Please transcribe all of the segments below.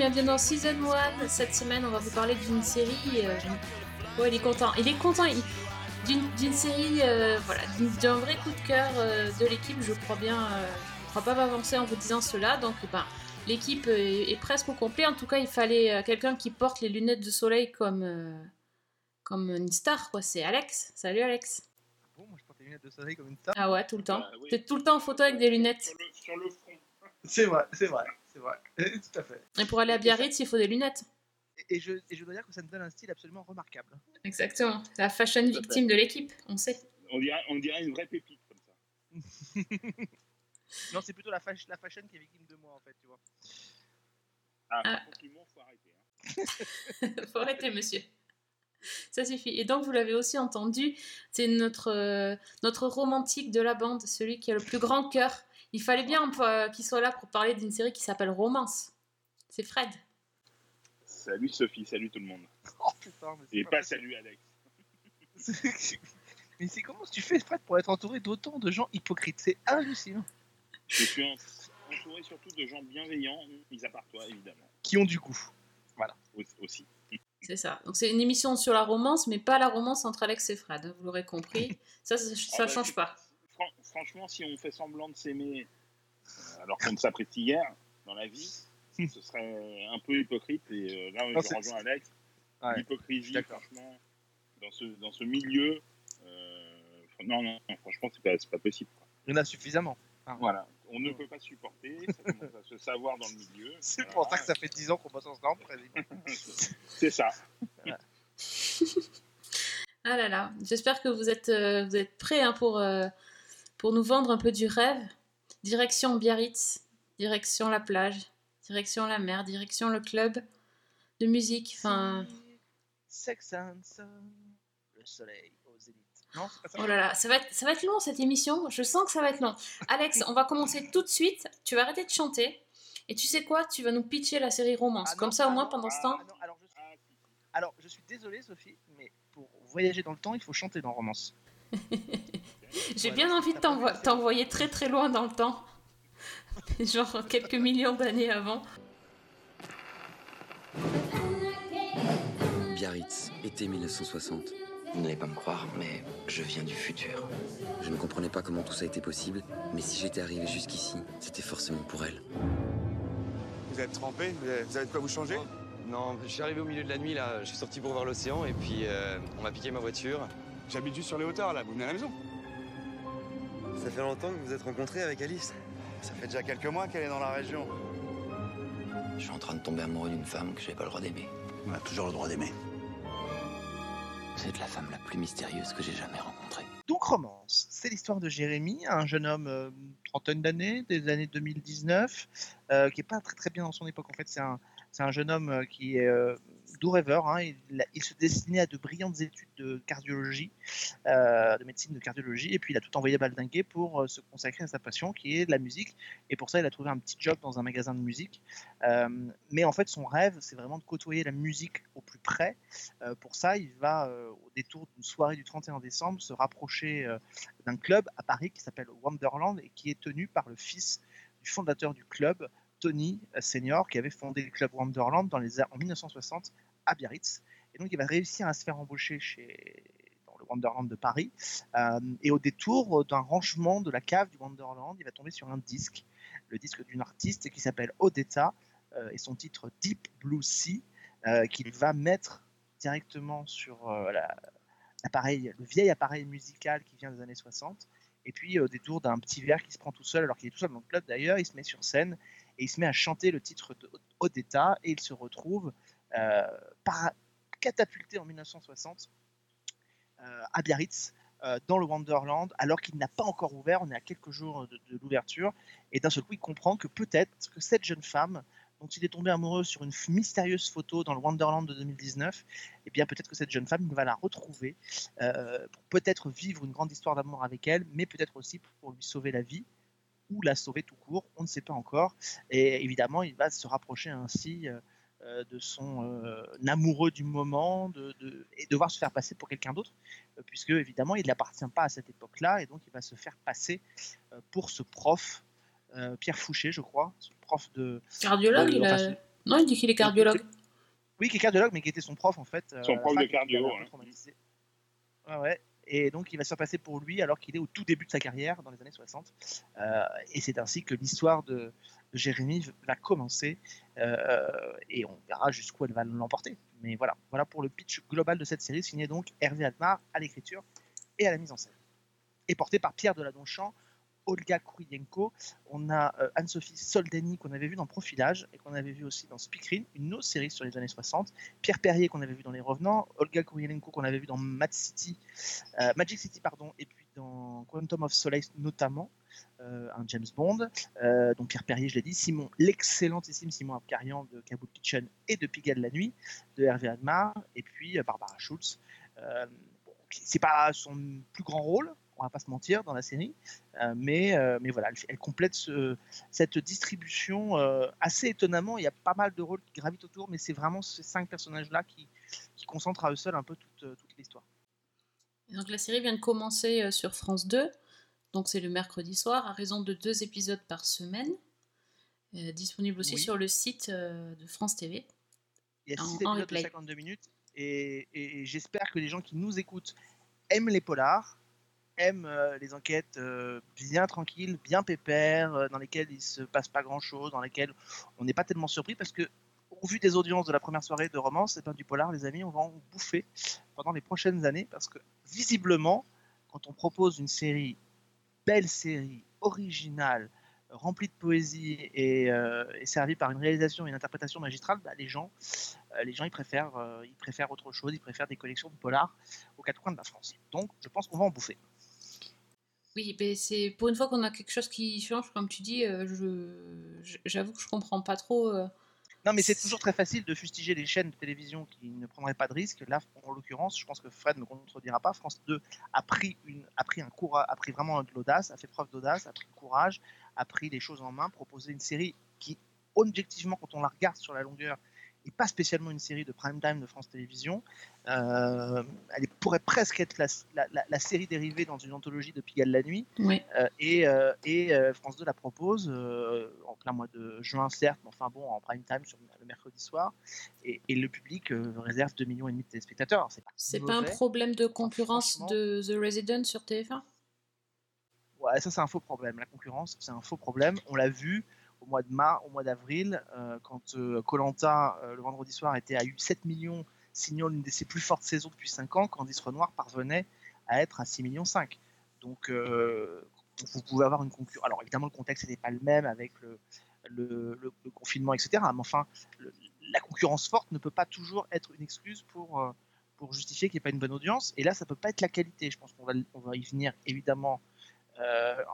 bienvenue dans Season 1. Cette semaine, on va vous parler d'une série. euh, Ouais, il est content. Il est content. il- D'une série, euh, voilà, d'un vrai coup de cœur euh, de l'équipe. Je crois bien. euh, je ne crois pas m'avancer en vous disant cela. Donc, ben, l'équipe est, est presque au complet. En tout cas, il fallait euh, quelqu'un qui porte les lunettes de soleil comme, euh, comme une star. quoi. C'est Alex. Salut Alex. Bon, moi je porte les lunettes de soleil comme une star. Ah ouais, tout le temps. Bah oui. T'es tout le temps en photo avec des lunettes. Sur le, sur le front. C'est vrai, c'est vrai, c'est vrai. Tout à fait. Et pour aller à Biarritz, il faut des lunettes. Et, je, et je dois dire que ça me donne un style absolument remarquable. Exactement. C'est la fashion victime de l'équipe, on sait. On dirait, on dirait une vraie pépite comme ça. Non, c'est plutôt la, fach- la fashion qui est victime de moi en fait, tu vois. Ah, Ah. par contre, l'humour, faut arrêter. Hein. Faut arrêter, monsieur. Ça suffit. Et donc, vous l'avez aussi entendu, c'est notre, euh, notre romantique de la bande, celui qui a le plus grand cœur. Il fallait bien euh, qu'il soit là pour parler d'une série qui s'appelle Romance. C'est Fred. Salut Sophie, salut tout le monde. Oh putain, mais c'est Et pas salut Alex. mais c'est comment tu fais, Fred, pour être entouré d'autant de gens hypocrites? C'est hallucinant. Je suis en- entouré surtout de gens bienveillants, mis à part toi évidemment. Qui ont du goût. Au- Aussi. C'est ça. Donc, c'est une émission sur la romance, mais pas la romance entre Alex et Fred. Vous l'aurez compris. Ça, ça, ça Ah bah, change pas. Fran- franchement, si on fait semblant de s'aimer euh, alors qu'on ne s'apprécie hier dans la vie, ce serait un peu hypocrite. Et euh, là, Non, je rejoins Alex. Ouais, L'hypocrisie, franchement, dans ce, dans ce milieu, euh, non, non, non, franchement, c'est pas, c'est pas possible. quoi. Il y en a suffisamment. Voilà, on ne peut pas supporter, ça commence à se savoir dans le milieu. C'est pour ça que ça fait 10 ans qu'on bosse ensemble. C'est ça. Ah là là, j'espère que vous êtes, euh, vous êtes prêts hein, pour, euh, pour nous vendre un peu du rêve. Direction Biarritz, direction la plage, direction la mer, direction le club de musique. Enfin, Sex and le soleil au zénith. Non, oh là là, ça va, être, ça va être long cette émission. Je sens que ça va être long. Alex, on va commencer tout de suite. Tu vas arrêter de chanter. Et tu sais quoi? Tu vas nous pitcher la série Romance. Ah non, Comme ça, au ah moins, pendant ce ah temps. alors, je suis... Alors, je suis désolé, Sophie, mais pour voyager dans le temps, il faut chanter dans Romance. J'ai Ouais, bien envie de t'envoyer très très loin dans le temps. Genre quelques millions d'années avant. Biarritz, été 1960. Vous n'allez pas me croire, mais je viens du futur. Je ne comprenais pas comment tout ça était possible, mais si j'étais arrivé jusqu'ici, c'était forcément pour elle. Vous êtes trempé vous avez, vous avez de quoi vous changer? Non, je suis arrivé au milieu de la nuit là, je suis sorti pour voir l'océan et puis euh, on m'a piqué ma voiture. J'habite juste sur les hauteurs là, vous venez à la maison Ça fait longtemps que vous vous êtes rencontrés avec Alice. Ça fait déjà quelques mois qu'elle est dans la région. Je suis en train de tomber amoureux d'une femme que j'ai pas le droit d'aimer. On a toujours le droit d'aimer. Vous êtes la femme la plus mystérieuse que j'ai jamais rencontrée. Donc Romance, c'est l'histoire de Jérémy, un jeune homme euh, trentaine d'années, des années 2019, euh, qui est pas très très bien dans son époque. En fait, c'est un, c'est un jeune homme euh, qui est euh, doux rêveur. hein. il, se destinait à de brillantes études de cardiologie, euh, de médecine de cardiologie, et puis il a tout envoyé baldinguer pour euh, se consacrer à sa passion, qui est la musique. Et pour ça, il a trouvé un petit job dans un magasin de musique. Euh, mais en fait, son rêve, c'est vraiment de côtoyer la musique au plus près. Pour ça, il va, au détour d'une soirée du 31 décembre, se rapprocher d'un club à Paris qui s'appelle Wonderland et qui est tenu par le fils du fondateur du club, Tony Senior, qui avait fondé le club Wonderland dans les, en 1960 à Biarritz. Et donc, il va réussir à se faire embaucher chez, dans le Wonderland de Paris. Euh, et au détour d'un rangement de la cave du Wonderland, il va tomber sur un disque, le disque d'une artiste qui s'appelle Odetta euh, et son titre Deep Blue Sea, euh, qu'il va mettre directement sur euh, la- l'appareil, le vieil appareil musical qui vient des années 60. Et puis, au détour d'un petit verre qui se prend tout seul, alors qu'il est tout seul dans le club d'ailleurs, il se met sur scène et il se met à chanter le titre de Odetta et il se retrouve euh, para- catapulté en 1960 euh, à Biarritz, euh, dans le Wonderland, alors qu'il n'a pas encore ouvert, on est à quelques jours de, l'ouverture, et d'un seul coup il comprend que peut-être que cette jeune femme dont il est tombé amoureux sur une mystérieuse photo dans le Wonderland de 2019, eh bien peut-être que cette jeune femme, il va la retrouver pour peut-être vivre une grande histoire d'amour avec elle, mais peut-être aussi pour lui sauver la vie ou la sauver tout court, on ne sait pas encore. Et évidemment, il va se rapprocher ainsi de son euh, amoureux du moment, de, de- et devoir se faire passer pour quelqu'un d'autre, euh, puisque évidemment il n'appartient pas à cette époque-là, et donc il va se faire passer euh, pour ce prof, euh, Pierre Fouché, je crois, ce prof de. Cardiologue, de- il a... Non, il dit qu'il est cardiologue. Oui, qui est cardiologue, mais qui était son prof en fait. euh, Son prof de cardio, peu ouais. Et donc il va se faire passer pour lui alors qu'il est au tout début de sa carrière, dans les années 60. Euh, et c'est ainsi que l'histoire de Jérémy va commencer. euh, et on verra jusqu'où elle va l'emporter. Mais voilà, voilà pour le pitch global de cette série, signé donc Hervé Admar à l'écriture et à la mise en scène. Et porté par Pierre Deladonchamp, Olga Kurienko, on a euh, Anne-Sophie Soldani qu'on avait vu dans Profilage et qu'on avait vu aussi dans Speakerine, une autre série sur les années 60. Pierre Perrier qu'on avait vu dans Les Revenants, Olga Kurienko qu'on avait vu dans euh, Magic City pardon, et puis dans Quantum of Solace notamment, euh, un James Bond, euh, dont Pierre Perrier je l'ai dit, Simon, l'excellentissime Simon Abkarian de Kaboul Kitchen et de Pigalle la nuit de Hervé Admar, et puis euh, Barbara Schultz. Euh, c'est pas son plus grand rôle, on va pas se mentir dans la série, mais, mais voilà, elle, complète ce- cette distribution assez étonnamment. Il y a pas mal de rôles qui gravitent autour, mais c'est vraiment ces cinq personnages-là qui, concentrent à eux seuls un peu toute l'histoire. Donc la série vient de commencer euh, sur France 2, donc c'est le mercredi soir, à raison de deux épisodes par semaine, euh, disponible aussi Oui. sur le site euh, de France TV. Il y a En- six épisodes de replay. 52 minutes, et, et- et j'espère que les gens qui nous écoutent aiment les polars, aiment euh, les enquêtes bien tranquilles, bien pépères, dans lesquelles il se passe pas grand-chose, dans lesquelles on n'est pas tellement surpris, parce que au vu des audiences de la première soirée de romance, et ben, du polar, les amis, on va en bouffer pendant les prochaines années, parce que visiblement, quand on propose une série, belle série, originale, remplie de poésie et, euh, servie par une réalisation et une interprétation magistrale, bah, les gens, euh, les gens ils préfèrent, euh, ils préfèrent autre chose, ils préfèrent des collections de polars aux quatre coins de la France. Donc, je pense qu'on va en bouffer. Oui, c'est pour une fois qu'on a quelque chose qui change, comme tu dis, j'avoue que je comprends pas trop. Non, mais c'est toujours très facile de fustiger les chaînes de télévision qui ne prendraient pas de risques. Là, en l'occurrence, je pense que Fred ne contredira pas. France 2 a pris, une, a pris, un a pris vraiment de l'audace, a fait preuve d'audace, a pris du courage, a pris les choses en main, proposé une série qui, objectivement, quand on la regarde sur la longueur, n'est pas spécialement une série de prime time de France Télévisions. Euh, elle pourrait presque être la, la- la- la série dérivée dans une anthologie de Pigalle la nuit. Oui. Euh, et euh, et, France 2 la propose en plein mois de juin, certes, mais enfin bon, en prime time sur le mercredi soir. Et, et le public réserve 2 millions et de téléspectateurs. C'est pas, C'est pas un problème de concurrence de The Resident sur TF1 Ouais, ça c'est un faux problème. La concurrence, c'est un faux problème. On l'a vu mois de mars, au mois d'avril, euh, quand Colanta le vendredi soir était à 7 millions, signant l'une de ses plus fortes saisons depuis 5 ans, Candice Renoir parvenait à être à 6 millions 5. Donc euh, vous pouvez avoir une concurrence. Alors évidemment le contexte n'était pas le même avec le, confinement, etc. Mais enfin, la concurrence forte ne peut pas toujours être une excuse pour, euh, pour justifier qu'il n'y ait pas une bonne audience. Et là, ça peut pas être la qualité. Je pense qu'on va, on va y venir évidemment euh,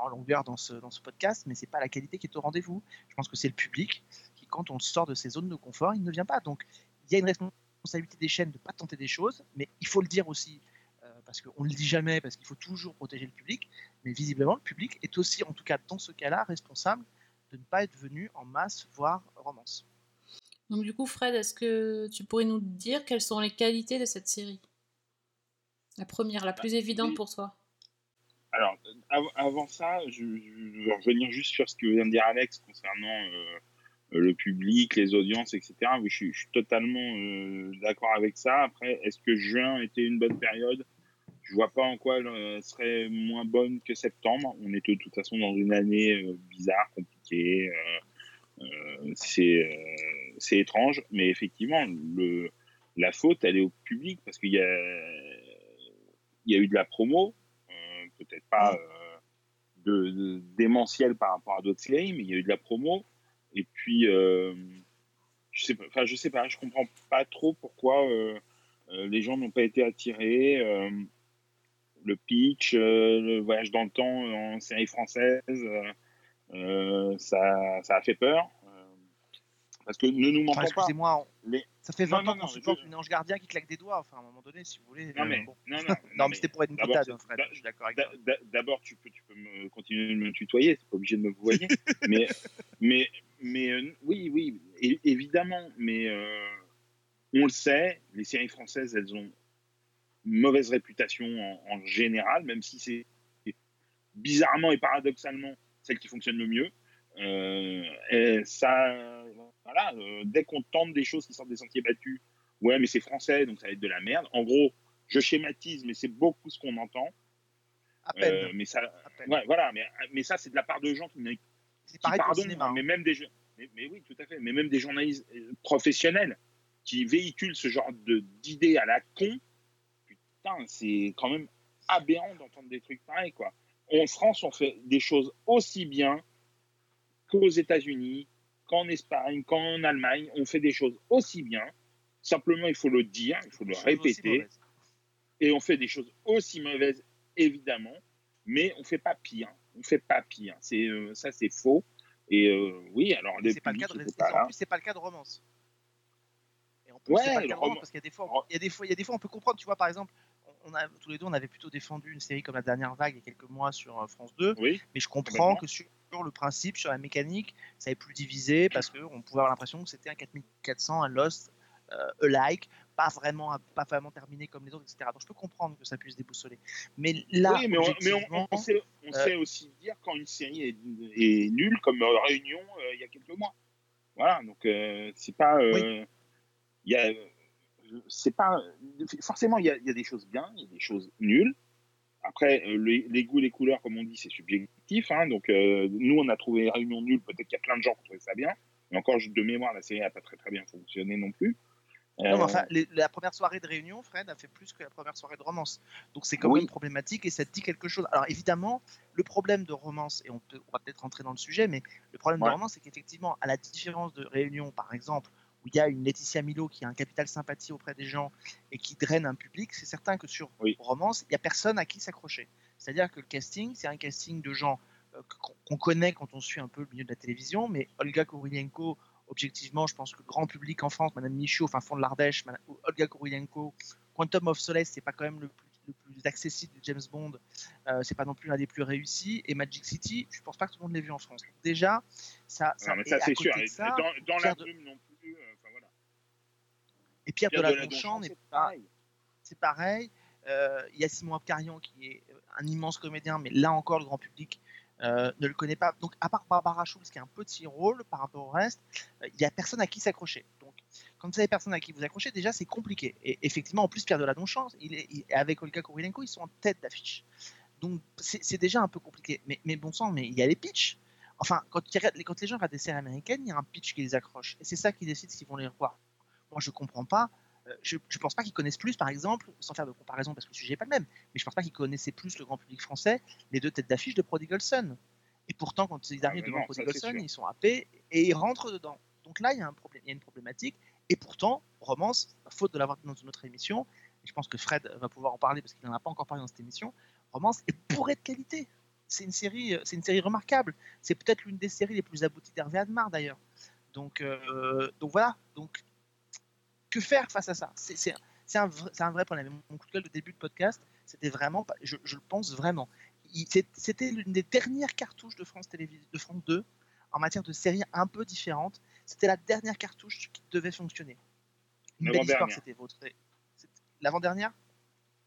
en longueur dans ce, dans ce podcast, mais c'est pas la qualité qui est au rendez-vous. Je pense que c'est le public qui, quand on sort de ses zones de confort, il ne vient pas. Donc, il y a une responsabilité des chaînes de ne pas tenter des choses, mais il faut le dire aussi, euh, parce qu'on ne le dit jamais, parce qu'il faut toujours protéger le public, mais visiblement, le public est aussi, en tout cas dans ce cas-là, responsable de ne pas être venu en masse voir romance. Donc du coup, Fred, est-ce que tu pourrais nous dire quelles sont les qualités de cette série? La première, la plus évidente pour toi. Alors, av- avant ça, je, je revenir juste sur ce que vient de dire Alex concernant euh, le public, les audiences, etc. Oui, je, suis- totalement euh, d'accord avec ça. Après, est-ce que juin était une bonne période? Je vois pas en quoi elle euh, serait moins bonne que septembre. On est de toute façon dans une année bizarre, compliquée. c'est c'est étrange, mais effectivement, la faute, elle est au public parce qu'il y a, y a eu de la promo, peut-être pas euh, de, de- démentiel par rapport à d'autres séries, mais il y a eu de la promo. Et puis, euh, je sais pas, enfin, je sais pas, je comprends pas trop pourquoi euh, euh, les gens n'ont pas été attirés. le pitch, le voyage dans le temps en série française, ça, ça a fait peur. parce que ne nous Enfin, mentons pas. Les... ça fait Non, 20 non, ans qu'on supporte je- une ange gardien qui claque des doigts. Enfin, à un moment donné, si vous voulez. Non, euh, mais, bon. non, non, Non, mais c'était pour être boutade, Fred. Je suis d'accord avec toi. d'a- D'abord, tu peux, tu peux me continuer de me tutoyer, c'est pas obligé de me vouvoyer. mais, mais, mais euh, oui, oui, évidemment, mais euh, on le sait, les séries françaises, elles ont une mauvaise réputation en, en général, même si c'est bizarrement et paradoxalement celle qui fonctionne le mieux. Euh, et ça, voilà, euh, dès qu'on tente des choses qui sortent des sentiers battus, ouais, mais c'est français, donc ça va être de la merde. En gros, je schématise, mais c'est beaucoup ce qu'on entend. À peine. Euh, mais ça, à peine. ouais, voilà, mais, mais ça, c'est de la part de gens qui qui, pardon, cinéma. hein. mais même des mais, mais oui, tout à fait, mais même des journalistes professionnels qui véhiculent ce genre d'idées à la con, putain, c'est quand même aberrant d'entendre des trucs pareils, quoi. En France, on fait des choses aussi bien qu'aux États-Unis, qu'en Espagne, qu'en Allemagne, on fait des choses aussi bien. Simplement, il faut le dire, il faut le répéter et on fait des choses aussi mauvaises, évidemment, mais on fait pas pire. On fait pas pire. C'est euh, ça, c'est faux. Et euh, oui, alors C'est pas le cas de était pas en là. plus c'est pas le cas de romance. Et en plus Ouais, c'est pas le cas de romance roman- parce qu'il y a des fois il y a des fois il y a des fois on peut comprendre, tu vois par exemple on a tous les deux on avait plutôt défendu une série comme la dernière vague il y a quelques mois sur euh, France 2 Oui, mais je comprends Complètement. que sur le principe sur la mécanique ça est plus divisé parce que on pouvait avoir l'impression que c'était un 4400 un Lost euh, alike pas vraiment pas vraiment terminé comme les autres etc. Donc je peux comprendre que ça puisse déboussoler. Mais là oui, mais on, mais on- objectivement, on sait, on euh, sait aussi dire quand une série est, est nulle, comme euh, Réunion euh, il y a quelques mois. Voilà, donc euh, c'est pas. il y a, c'est pas. Forcément, il y, a, il y a des choses bien, il y a des choses nulles. Après, les, les goûts, les couleurs, comme on dit, c'est subjectif. Hein, donc, euh, nous, on a trouvé Réunion nulle. Peut-être qu'il y a plein de gens qui trouvé ça bien. Mais encore, de mémoire, la série n'a pas très très bien fonctionné non plus. Non, Euh, enfin, les- la première soirée de réunion, Fred, a fait plus que la première soirée de romance. Donc c'est quand Oui. même problématique et ça te dit quelque chose. Alors évidemment, le problème de romance, et on, peut, on va peut-être rentrer dans le sujet, mais le problème Ouais. de romance, c'est qu'effectivement, à la différence de réunion, par exemple, où il y a une Laetitia Milo qui a un capital sympathie auprès des gens et qui draine un public, c'est certain que sur Oui. romance, il n'y a personne à qui s'accrocher. C'est-à-dire que le casting, c'est un casting de gens euh, qu'on connaît quand on suit un peu le milieu de la télévision, mais Olga Kurylenko, objectivement, je pense que le grand public en France, Madame Michaud, enfin fond de l'Ardèche, Olga Kurylenko, Quantum of Solace, c'est pas quand même le plus, le plus accessible de James Bond, euh, c'est pas non plus l'un des plus réussis, et Magic City, je pense pas que tout le monde l'ait vu en France. Déjà, ça, ça, non, mais ça, à c'est côté sûr. ça, dans dans la de- non plus. euh, Enfin, voilà. et Pierre, Pierre de la Donchamp n'est c'est pas, pareil. c'est pareil. Euh, Il y a Simon Abkarian qui est un immense comédien, mais là encore, le grand public euh, ne le connaît pas. Donc, à part Barbara Schulz, qui a un petit rôle par rapport au reste, euh, il n'y a personne à qui s'accrocher. Donc, quand vous avez personne à qui vous accrocher, déjà, c'est compliqué. Et effectivement, en plus, Pierre Deladonchamp, il est, avec Olga Kurylenko, ils sont en tête d'affiche. Donc, c'est déjà un peu compliqué. Mais, bon sang, mais il y a les pitchs. Enfin, quand, les gens regardent des séries américaines, il y a un pitch qui les accroche. Et c'est ça qui décide s'ils vont les revoir. Moi, je comprends pas. Je ne pense pas qu'ils connaissent plus, par exemple, sans faire de comparaison parce que le sujet n'est pas le même, mais je pense pas qu'ils connaissaient plus le grand public français, les deux têtes d'affiche de Prodigal Son. Et pourtant, quand ils arrivent mais devant non, Prodigal Son, ils sont happés et ils rentrent dedans. Donc là, il y a, un problème, il y a une problématique. Et pourtant, Romance, faute de l'avoir dans une autre émission, et je pense que Fred va pouvoir en parler parce qu'il n'en a pas encore parlé dans cette émission, Romance est bourrée de qualité. C'est une série, euh, c'est une série remarquable. C'est peut-être l'une des séries les plus abouties d'Hervé Admar d'ailleurs. Donc, euh, donc voilà. Donc, que faire face à ça? C'est un, vrai- c'est un vrai problème. Mon coup de gueule de début de podcast, c'était vraiment, pas- je, je le pense vraiment. C'était l'une des dernières cartouches de France, Télévis- de France 2 en matière de séries un peu différentes. C'était la dernière cartouche qui devait fonctionner. Une belle histoire, L'avant-dernière. c'était votre. L'avant-dernière?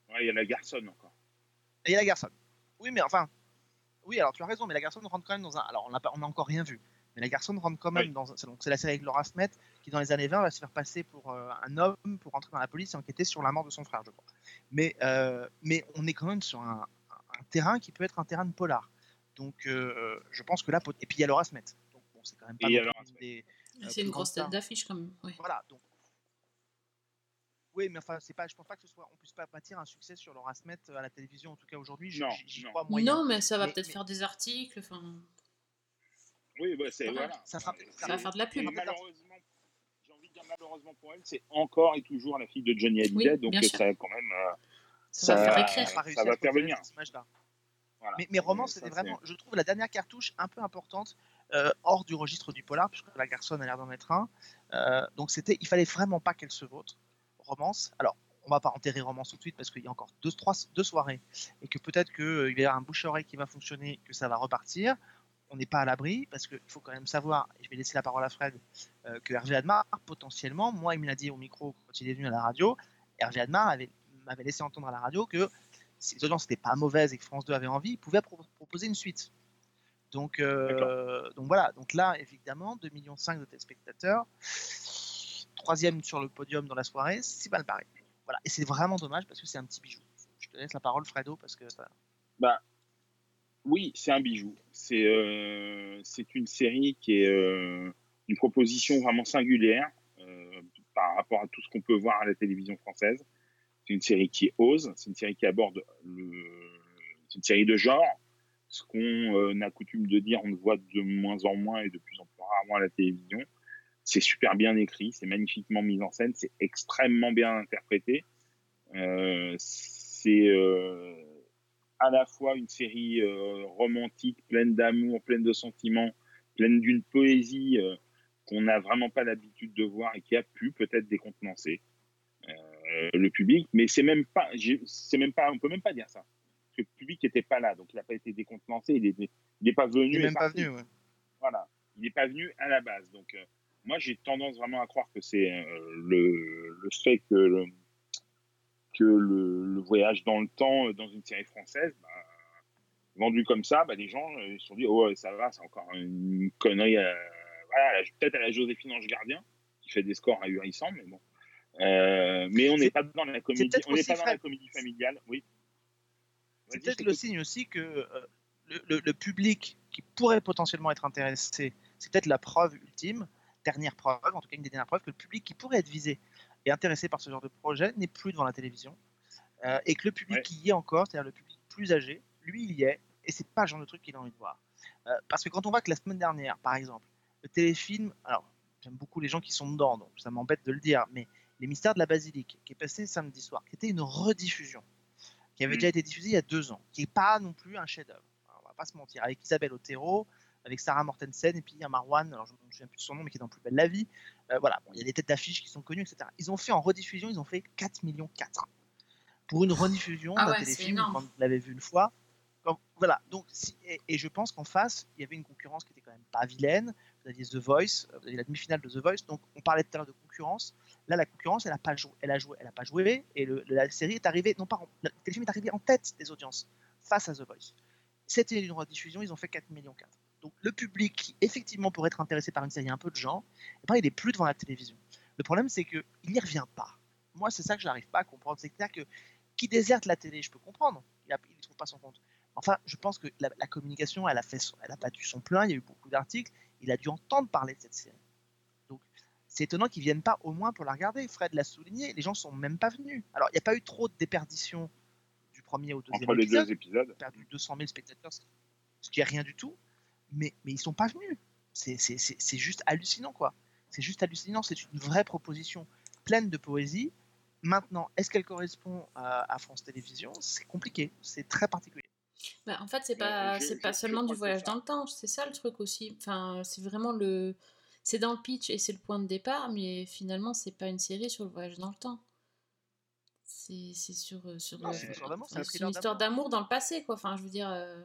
Ouais, il y a la garçonne encore. Et il y a la garçonne. Oui, mais enfin. Oui, alors tu as raison, mais la garçonne rentre quand même dans un. Alors, on n'a pas- on n'a encore rien vu. Mais la garçonne rentre quand même Oui. dans. c'est- Donc, c'est la série avec Laura Smet qui, dans les années 20, va se faire passer pour euh, un homme pour rentrer dans la police et enquêter sur la mort de son frère, je crois. Mais, euh, mais on est quand même sur un, un terrain qui peut être un terrain de polar. Donc, euh, je pense que là. Et puis, il y a Laura Smet. Donc, bon, c'est quand même pas. Une euh, C'est une grosse tête d'affiche quand même. voilà, donc. Oui, mais enfin, c'est pas, je pense pas que ce soit, on puisse pas bâtir un succès sur Laura Smet à la télévision, en tout cas aujourd'hui, Non, non. mais ça va peut-être mais- faire des articles. Enfin, Oui, bah, c'est Voilà. voilà. Ça fera- Et- ça va faire de la pub. malheureusement, j'ai envie de dire malheureusement pour elle, c'est encore et toujours la fille de Johnny Hallyday, Oui, donc bien euh, sûr. ça quand même. euh, Ça va faire écrire. ça va faire venir. cette image-là. Voilà. Mais, mais Roman, Et c'était vraiment, je trouve, la dernière cartouche un peu importante, euh, hors du registre du polar, puisque la garçonne a l'air d'en être un. Euh, donc c'était, il fallait vraiment pas qu'elle se vautre. Romance. Alors, on va pas enterrer Romance tout de suite parce qu'il y a encore deux, trois, deux soirées et que peut-être qu'il va y avoir un bouche à oreille qui va fonctionner, que ça va repartir. On n'est pas à l'abri, parce qu'il faut quand même savoir, et je vais laisser la parole à Fred, euh, que Hervé Admar, potentiellement, moi, il me l'a dit au micro quand il est venu à la radio, Hervé Admar avait- m'avait laissé entendre à la radio que si les audiences n'étaient pas mauvaises et que France 2 avait envie, il pouvait pro- proposer une suite. Donc, euh, donc voilà, donc là, évidemment, 2,5 millions de téléspectateurs, troisième sur le podium dans la soirée, c'est mal pareil. Voilà, et c'est vraiment dommage parce que c'est un petit bijou. Je te laisse la parole, Fredo, parce que Bah, oui, c'est un bijou. C'est euh, une série qui est euh, une proposition vraiment singulière euh, par rapport à tout ce qu'on peut voir à la télévision française. C'est une série qui ose, c'est une série qui aborde le. C'est une série de genre. Ce qu'on a coutume de dire, on le voit de moins en moins et de plus en plus rarement à la télévision. C'est super bien écrit, c'est magnifiquement mis en scène, c'est extrêmement bien interprété. C'est à la fois une série euh, romantique, pleine d'amour, pleine de sentiments, pleine d'une poésie euh, qu'on n'a vraiment pas l'habitude de voir et qui a pu peut-être décontenancer euh, le public. Mais c'est même pas, c'est même pas, on peut même pas dire ça. Parce que le public n'était pas là, donc il n'a pas été décontenancé, il n'est il est pas venu. il est et même pas venu. ouais. Voilà, il n'est pas venu à la base. Donc, moi, j'ai tendance vraiment à croire que c'est le, le fait que le, que le, le voyage dans le temps euh, dans une série française, bah, vendu comme ça, bah, les gens euh, se sont dit, oh, ça va, c'est encore une connerie. euh, voilà, peut-être à la Joséphine Ange Gardien, qui fait des scores ahurissants, mais bon. Euh, mais on n'est pas dans la comédie, on n'est pas dans la comédie familiale. Oui. C'est peut-être le signe aussi que le, le- le public qui pourrait potentiellement être intéressé, c'est peut-être la preuve ultime, dernière preuve, en tout cas une des dernières preuves, que le public qui pourrait être visé intéressé par ce genre de projet n'est plus devant la télévision. Euh, et que le public Ouais. qui y est encore, c'est-à-dire le public plus âgé, lui il y est, et c'est pas le genre de truc qu'il a envie de voir. Euh, parce que quand on voit que la semaine dernière, par exemple, le téléfilm, alors j'aime beaucoup les gens qui sont dedans, donc ça m'embête de le dire, mais Les Mystères de la Basilique, qui est passé samedi soir, qui était une rediffusion, qui avait Mhm. déjà été diffusée il y a deux ans, qui n'est pas non plus un chef-d'œuvre, on va pas se mentir, avec Isabelle Otero, avec Sarah Mortensen, et puis a Marwan, alors je ne me souviens plus de son nom, mais qui est dans Plus belle la vie. Euh, voilà, bon, il y a des têtes d'affiche qui sont connues, etc. Ils ont fait en rediffusion, ils ont fait 4 millions 4 pour une rediffusion Ah d'un ouais, téléfilm quand vous l'avez vu une fois. Quand- voilà, donc si- et, et je pense qu'en face, il y avait une concurrence qui était quand même pas vilaine. Vous aviez The Voice, euh, vous aviez la demi-finale de The Voice, donc on parlait tout à l'heure de concurrence. Là, la concurrence, elle a pas joué, elle a joué, elle a pas joué, et le- la série est arrivée, non pas, en- le téléfilm est arrivé en tête des audiences face à The Voice. C'était une rediffusion, ils ont fait 4 millions 4. Donc le public qui effectivement pourrait être intéressé par une série un peu de genre, eh ben, il est plus devant la télévision. Le problème c'est que il n'y revient pas. Moi c'est ça que je n'arrive pas à comprendre, c'est-à-dire que qui déserte la télé, je peux comprendre, il ne trouve pas son compte. Enfin, je pense que la, la communication, elle a fait, son- elle a battu son plein, il y a eu beaucoup d'articles, il a dû entendre parler de cette série. Donc c'est étonnant qu'ils viennent pas au moins pour la regarder. Fred l'a souligné, les gens sont même pas venus. Alors il n'y a pas eu trop de déperdition du premier au deuxième Entre les épisode deux épisodes. perdu 200 000 spectateurs, ce- ce qui est rien du tout, mais, mais ils sont pas venus. C'est- juste hallucinant, quoi. C'est juste hallucinant, c'est une vraie proposition pleine de poésie. Maintenant, est-ce qu'elle correspond à, à France Télévisions? C'est compliqué, c'est très particulier. Bah, en fait, c'est Euh, pas, c'est je- pas je seulement du voyage dans le temps, c'est ça le truc aussi. Enfin, c'est vraiment le. C'est dans le pitch et c'est le point de départ, mais finalement, c'est pas une série sur le voyage dans le temps. C'est sur, euh, sur, Non, le- c'est une histoire d'amour, c'est une histoire d'amour. d'amour dans le passé, quoi. Enfin, je veux dire. euh,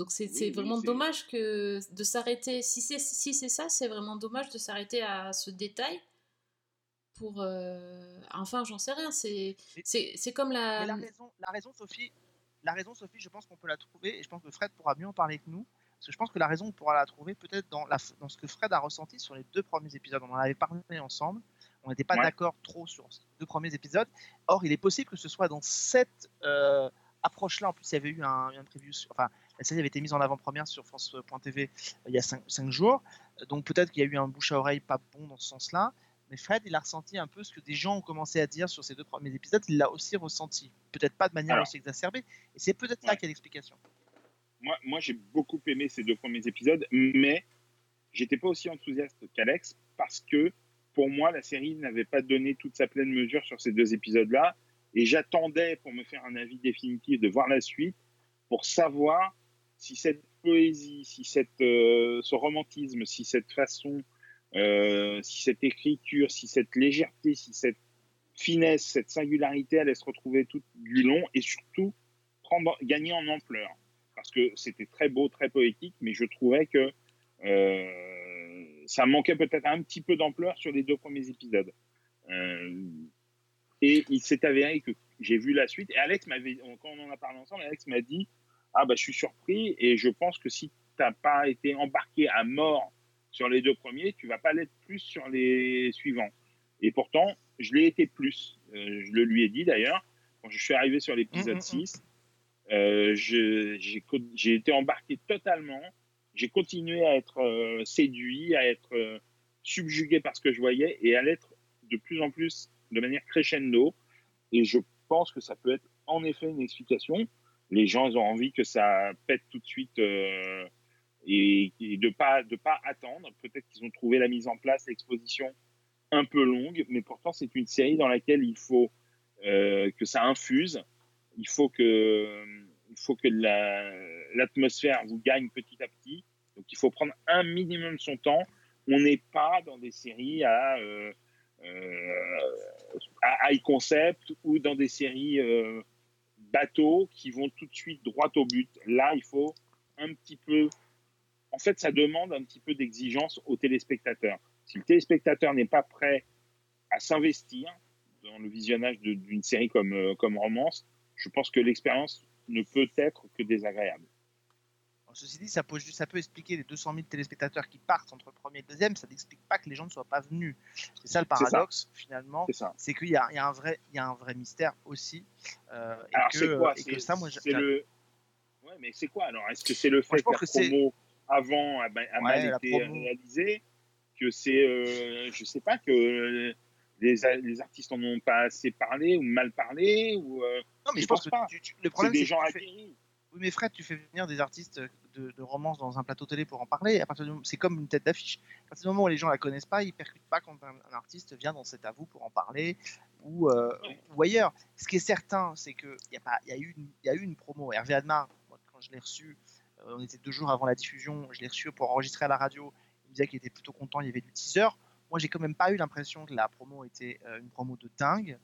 Donc, c'est Oui, c'est oui, vraiment dommage que de s'arrêter. Si c'est si c'est ça, c'est vraiment dommage de s'arrêter à ce détail pour. euh, Enfin, j'en sais rien. C'est Mais- c'est c'est comme la. Mais la raison, la raison, Sophie, la raison, Sophie, je pense qu'on peut la trouver, et je pense que Fred pourra mieux en parler que nous, parce que je pense que la raison, on pourra la trouver peut-être dans, la, dans ce que Fred a ressenti sur les deux premiers épisodes. On en avait parlé ensemble, on n'était pas Ouais. d'accord trop sur ces deux premiers épisodes. Or, il est possible que ce soit dans cette euh, approche-là, en plus, il y avait eu un, un preview, sur- enfin, la série avait été mise en avant-première sur France.tv euh, il y a cinq, cinq jours, donc peut-être qu'il y a eu un bouche à oreille pas bon dans ce sens-là. Mais Fred, il a ressenti un peu ce que des gens ont commencé à dire sur ces deux premiers épisodes. Il l'a aussi ressenti. Peut-être pas de manière Alors. aussi exacerbée. Et c'est peut-être là qu'il y a l'explication. moi, moi j'ai beaucoup aimé ces deux premiers épisodes, mais j'étais pas aussi enthousiaste qu'Alex parce que pour moi, la série n'avait pas donné toute sa pleine mesure sur ces deux épisodes-là. Et j'attendais pour me faire un avis définitif de voir la suite pour savoir si cette poésie, si cette, euh, ce romantisme, si cette façon, euh, si cette écriture, si cette légèreté, si cette finesse, cette singularité allait se retrouver tout du long et surtout prendre, gagner en ampleur parce que c'était très beau, très poétique, mais je trouvais que euh, ça manquait peut-être un petit peu d'ampleur sur les deux premiers épisodes. Et il s'est avéré que j'ai vu la suite. Et Alex m'avait, quand on en a parlé ensemble, Alex m'a dit Ah, bah, je suis surpris. Et je pense que si tu n'as pas été embarqué à mort sur les deux premiers, tu vas pas l'être plus sur les suivants. Et pourtant, je l'ai été plus. Euh, je le lui ai dit d'ailleurs. Quand je suis arrivé sur l'épisode Mm, mm, mm. 6, euh, j'ai été embarqué totalement. J'ai continué à être euh, séduit, à être subjugué par ce que je voyais et à l'être de plus en plus de manière crescendo. Et je pense que ça peut être en effet une explication. Les gens, ils ont envie que ça pète tout de suite euh, et, de pas de pas attendre. Peut-être qu'ils ont trouvé la mise en place, l'exposition un peu longue, mais pourtant c'est une série dans laquelle il faut euh, que ça infuse. Il faut que il faut que la- l'atmosphère vous gagne petit à petit. Donc il faut prendre un minimum son temps. On n'est pas dans des séries à, euh, à high concept ou dans des séries euh, bateaux qui vont tout de suite droit au but. Là, il faut un petit peu. En fait, ça demande un petit peu d'exigence au téléspectateur. Si le téléspectateur n'est pas prêt à s'investir dans le visionnage d'une série comme, euh, comme Romance, je pense que l'expérience ne peut être que désagréable. Ceci dit, ça peut, ça peut expliquer les 200 000 téléspectateurs qui partent entre le premier et le deuxième. Ça n'explique pas que les gens ne soient pas venus. C'est ça le ça. paradoxe, finalement. C'est qu'il y, a il y a un vrai- il y a un vrai mystère aussi. euh, et Alors, que, c'est quoi? et que C'est- ça, moi, j'ai- le. Ouais, mais c'est quoi alors? Est-ce que c'est le Moi, je fait pense que que la promo avant a, a mal été réalisée Que c'est. euh, je sais pas, que les, a- les artistes en ont pas assez parlé ou mal parlé ou, euh, Non, mais je pense pense que pas. tu- tu- le C'est problème, des c'est gens que tu fais-. Oui, mais Fred, tu fais venir des artistes de, romance dans un plateau télé pour en parler. À partir C'est comme une tête d'affiche. À partir du moment où les gens la connaissent pas, ils percutent pas quand un, artiste vient dans cet à vous pour en parler ou, euh, ou ailleurs. Ce qui est certain, c'est qu'il y, a pas- il y, a eu une- y a eu une promo. Hervé Admar, quand je l'ai reçu, euh, on était deux jours avant la diffusion, je l'ai reçu pour enregistrer à la radio. Il me disait qu'il était plutôt content, il y avait du teaser. Moi, j'ai quand même pas eu l'impression que la promo était euh, une promo de dingue.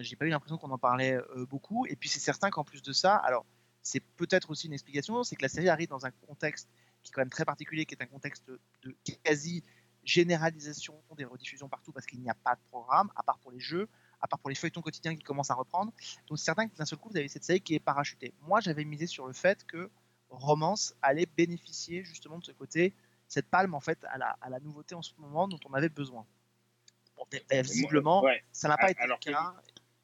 J'ai pas eu l'impression qu'on en parlait beaucoup. Et puis c'est certain qu'en plus de ça, alors c'est peut-être aussi une explication, c'est que la série arrive dans un contexte qui est quand même très particulier, qui est un contexte de quasi généralisation des rediffusions partout parce qu'il n'y a pas de programme, à part pour les jeux, à part pour les feuilletons quotidiens qui commencent à reprendre. Donc c'est certain que d'un seul coup, vous avez cette série qui est parachutée. Moi, j'avais misé sur le fait que Romance allait bénéficier justement de ce côté, cette palme en fait à la, à la nouveauté en ce moment dont on avait besoin. Bon, mais visiblement, Ouais. ça n'a pas été le que- cas.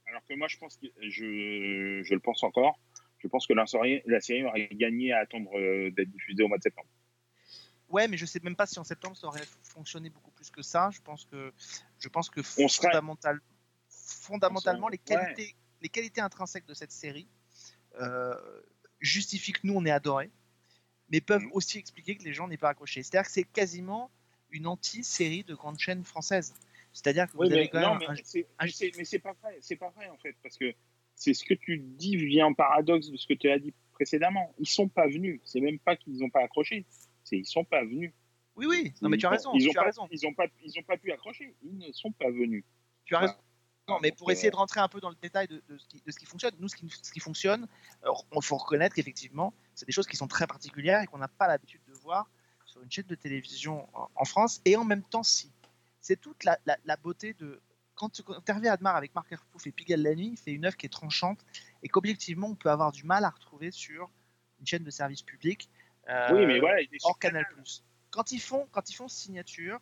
Alors que moi, je pense que je, je le pense encore. Je pense que la série, la série aurait gagné à attendre euh, d'être diffusée au mois de septembre. Ouais, mais je sais même pas si en septembre ça aurait fonctionné beaucoup plus que ça. Je pense que, je pense que fondamental- fondamentalement, On les qualités, les qualités intrinsèques de cette série euh, justifient que nous on est adorés, mais peuvent Mhm. aussi expliquer que les gens n'aient pas accroché. C'est-à-dire que c'est quasiment une anti-série de grandes chaînes françaises. C'est-à-dire que Oui, vous avez mais quand non, même mais un- c'est, pas vrai. C'est pas vrai en fait, parce que c'est ce que tu dis vient en paradoxe de ce que tu as dit précédemment. Ils sont pas venus. C'est même pas qu'ils n'ont pas accroché. C'est ils sont pas venus. Oui, oui. Non, mais tu as raison. Ils ont Tu as pas, raison. Ils ont pas, ils ont pas pu accrocher. Ils ne sont pas venus. Tu as raison. Non, mais pour essayer euh, de rentrer un peu dans le détail de, de ce, qui, de ce qui fonctionne, nous, ce qui, ce qui fonctionne, il faut reconnaître qu'effectivement, c'est des choses qui sont très particulières et qu'on n'a pas l'habitude de voir sur une chaîne de télévision en, en France. Et en même temps, si. C'est toute la, la- la beauté de. Quand, quand Hervé Admar avec Marc Herpouf et Pigalle la nuit, il fait une œuvre qui est tranchante et qu'objectivement, on peut avoir du mal à retrouver sur une chaîne de service public. euh, Oui, mais voilà, il hors Canal+. Quand ils font, quand ils font signature,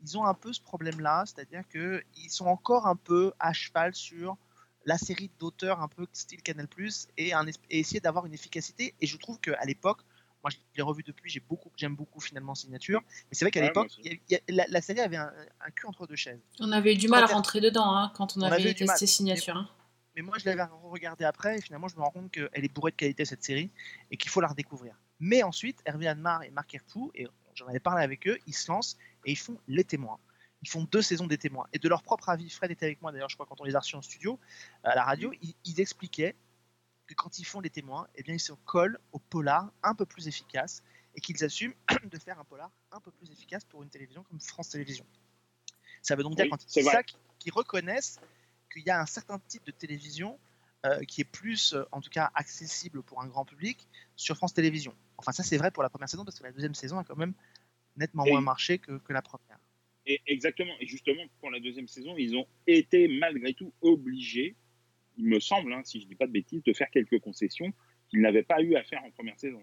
ils ont un peu ce problème-là, c'est-à-dire que ils sont encore un peu à cheval sur la série d'auteurs un peu style Canal+, et, un, et essayer d'avoir une efficacité. Et je trouve qu'à l'époque, moi je l'ai revu depuis, j'ai beaucoup, j'aime beaucoup finalement Signature, mais c'est vrai qu'à Ouais, l'époque, la, la série avait un, un cul entre deux chaises. On avait eu du mal à rentrer dedans hein, quand on, On avait, avait testé Signature. hein. Mais moi, je l'avais regardé après et finalement, je me rends compte qu'elle est bourrée de qualité cette série et qu'il faut la redécouvrir. Mais ensuite, Hervé Admar et Marc Herpoux, et j'en avais parlé avec eux, ils se lancent et ils font Les Témoins. Ils font deux saisons des Témoins. Et de leur propre avis, Fred était avec moi d'ailleurs, je crois, quand on les a reçus en studio, à la radio, ils, ils expliquaient que quand ils font Les Témoins, eh bien, ils se collent au polar un peu plus efficace et qu'ils assument de faire un polar un peu plus efficace pour une télévision comme France Télévisions. Ça veut donc dire Oui, quand c'est ils vrai. ça qu'ils reconnaissent qu'il y a un certain type de télévision euh, qui est plus, euh, en tout cas, accessible pour un grand public sur France Télévisions. Enfin, ça, c'est vrai pour la première saison, parce que la deuxième saison a quand même nettement Et- moins marché que, que la première. Et exactement. Et justement, pour la deuxième saison, ils ont été malgré tout obligés, il me semble, hein, si je dis pas de bêtises, de faire quelques concessions qu'ils n'avaient pas eu à faire en première saison.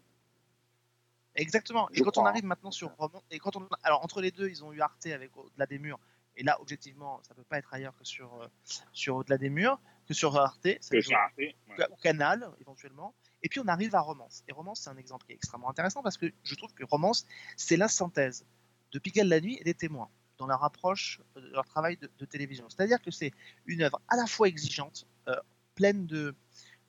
Exactement. Et Je quand on arrive maintenant sur et quand on, alors entre les deux, ils ont eu Arte avec Au-delà des murs. Et là, objectivement, ça peut pas être ailleurs que sur euh, sur Au-delà des murs, que sur Arte, Que joue- ça a raté. ouais. ou Canal éventuellement. Et puis on arrive à Romance. Et Romance, c'est un exemple qui est extrêmement intéressant parce que je trouve que Romance, c'est la synthèse de Pigalle la nuit et des témoins dans leur approche euh, de leur travail de, de télévision. C'est-à-dire que c'est une œuvre à la fois exigeante, pleine de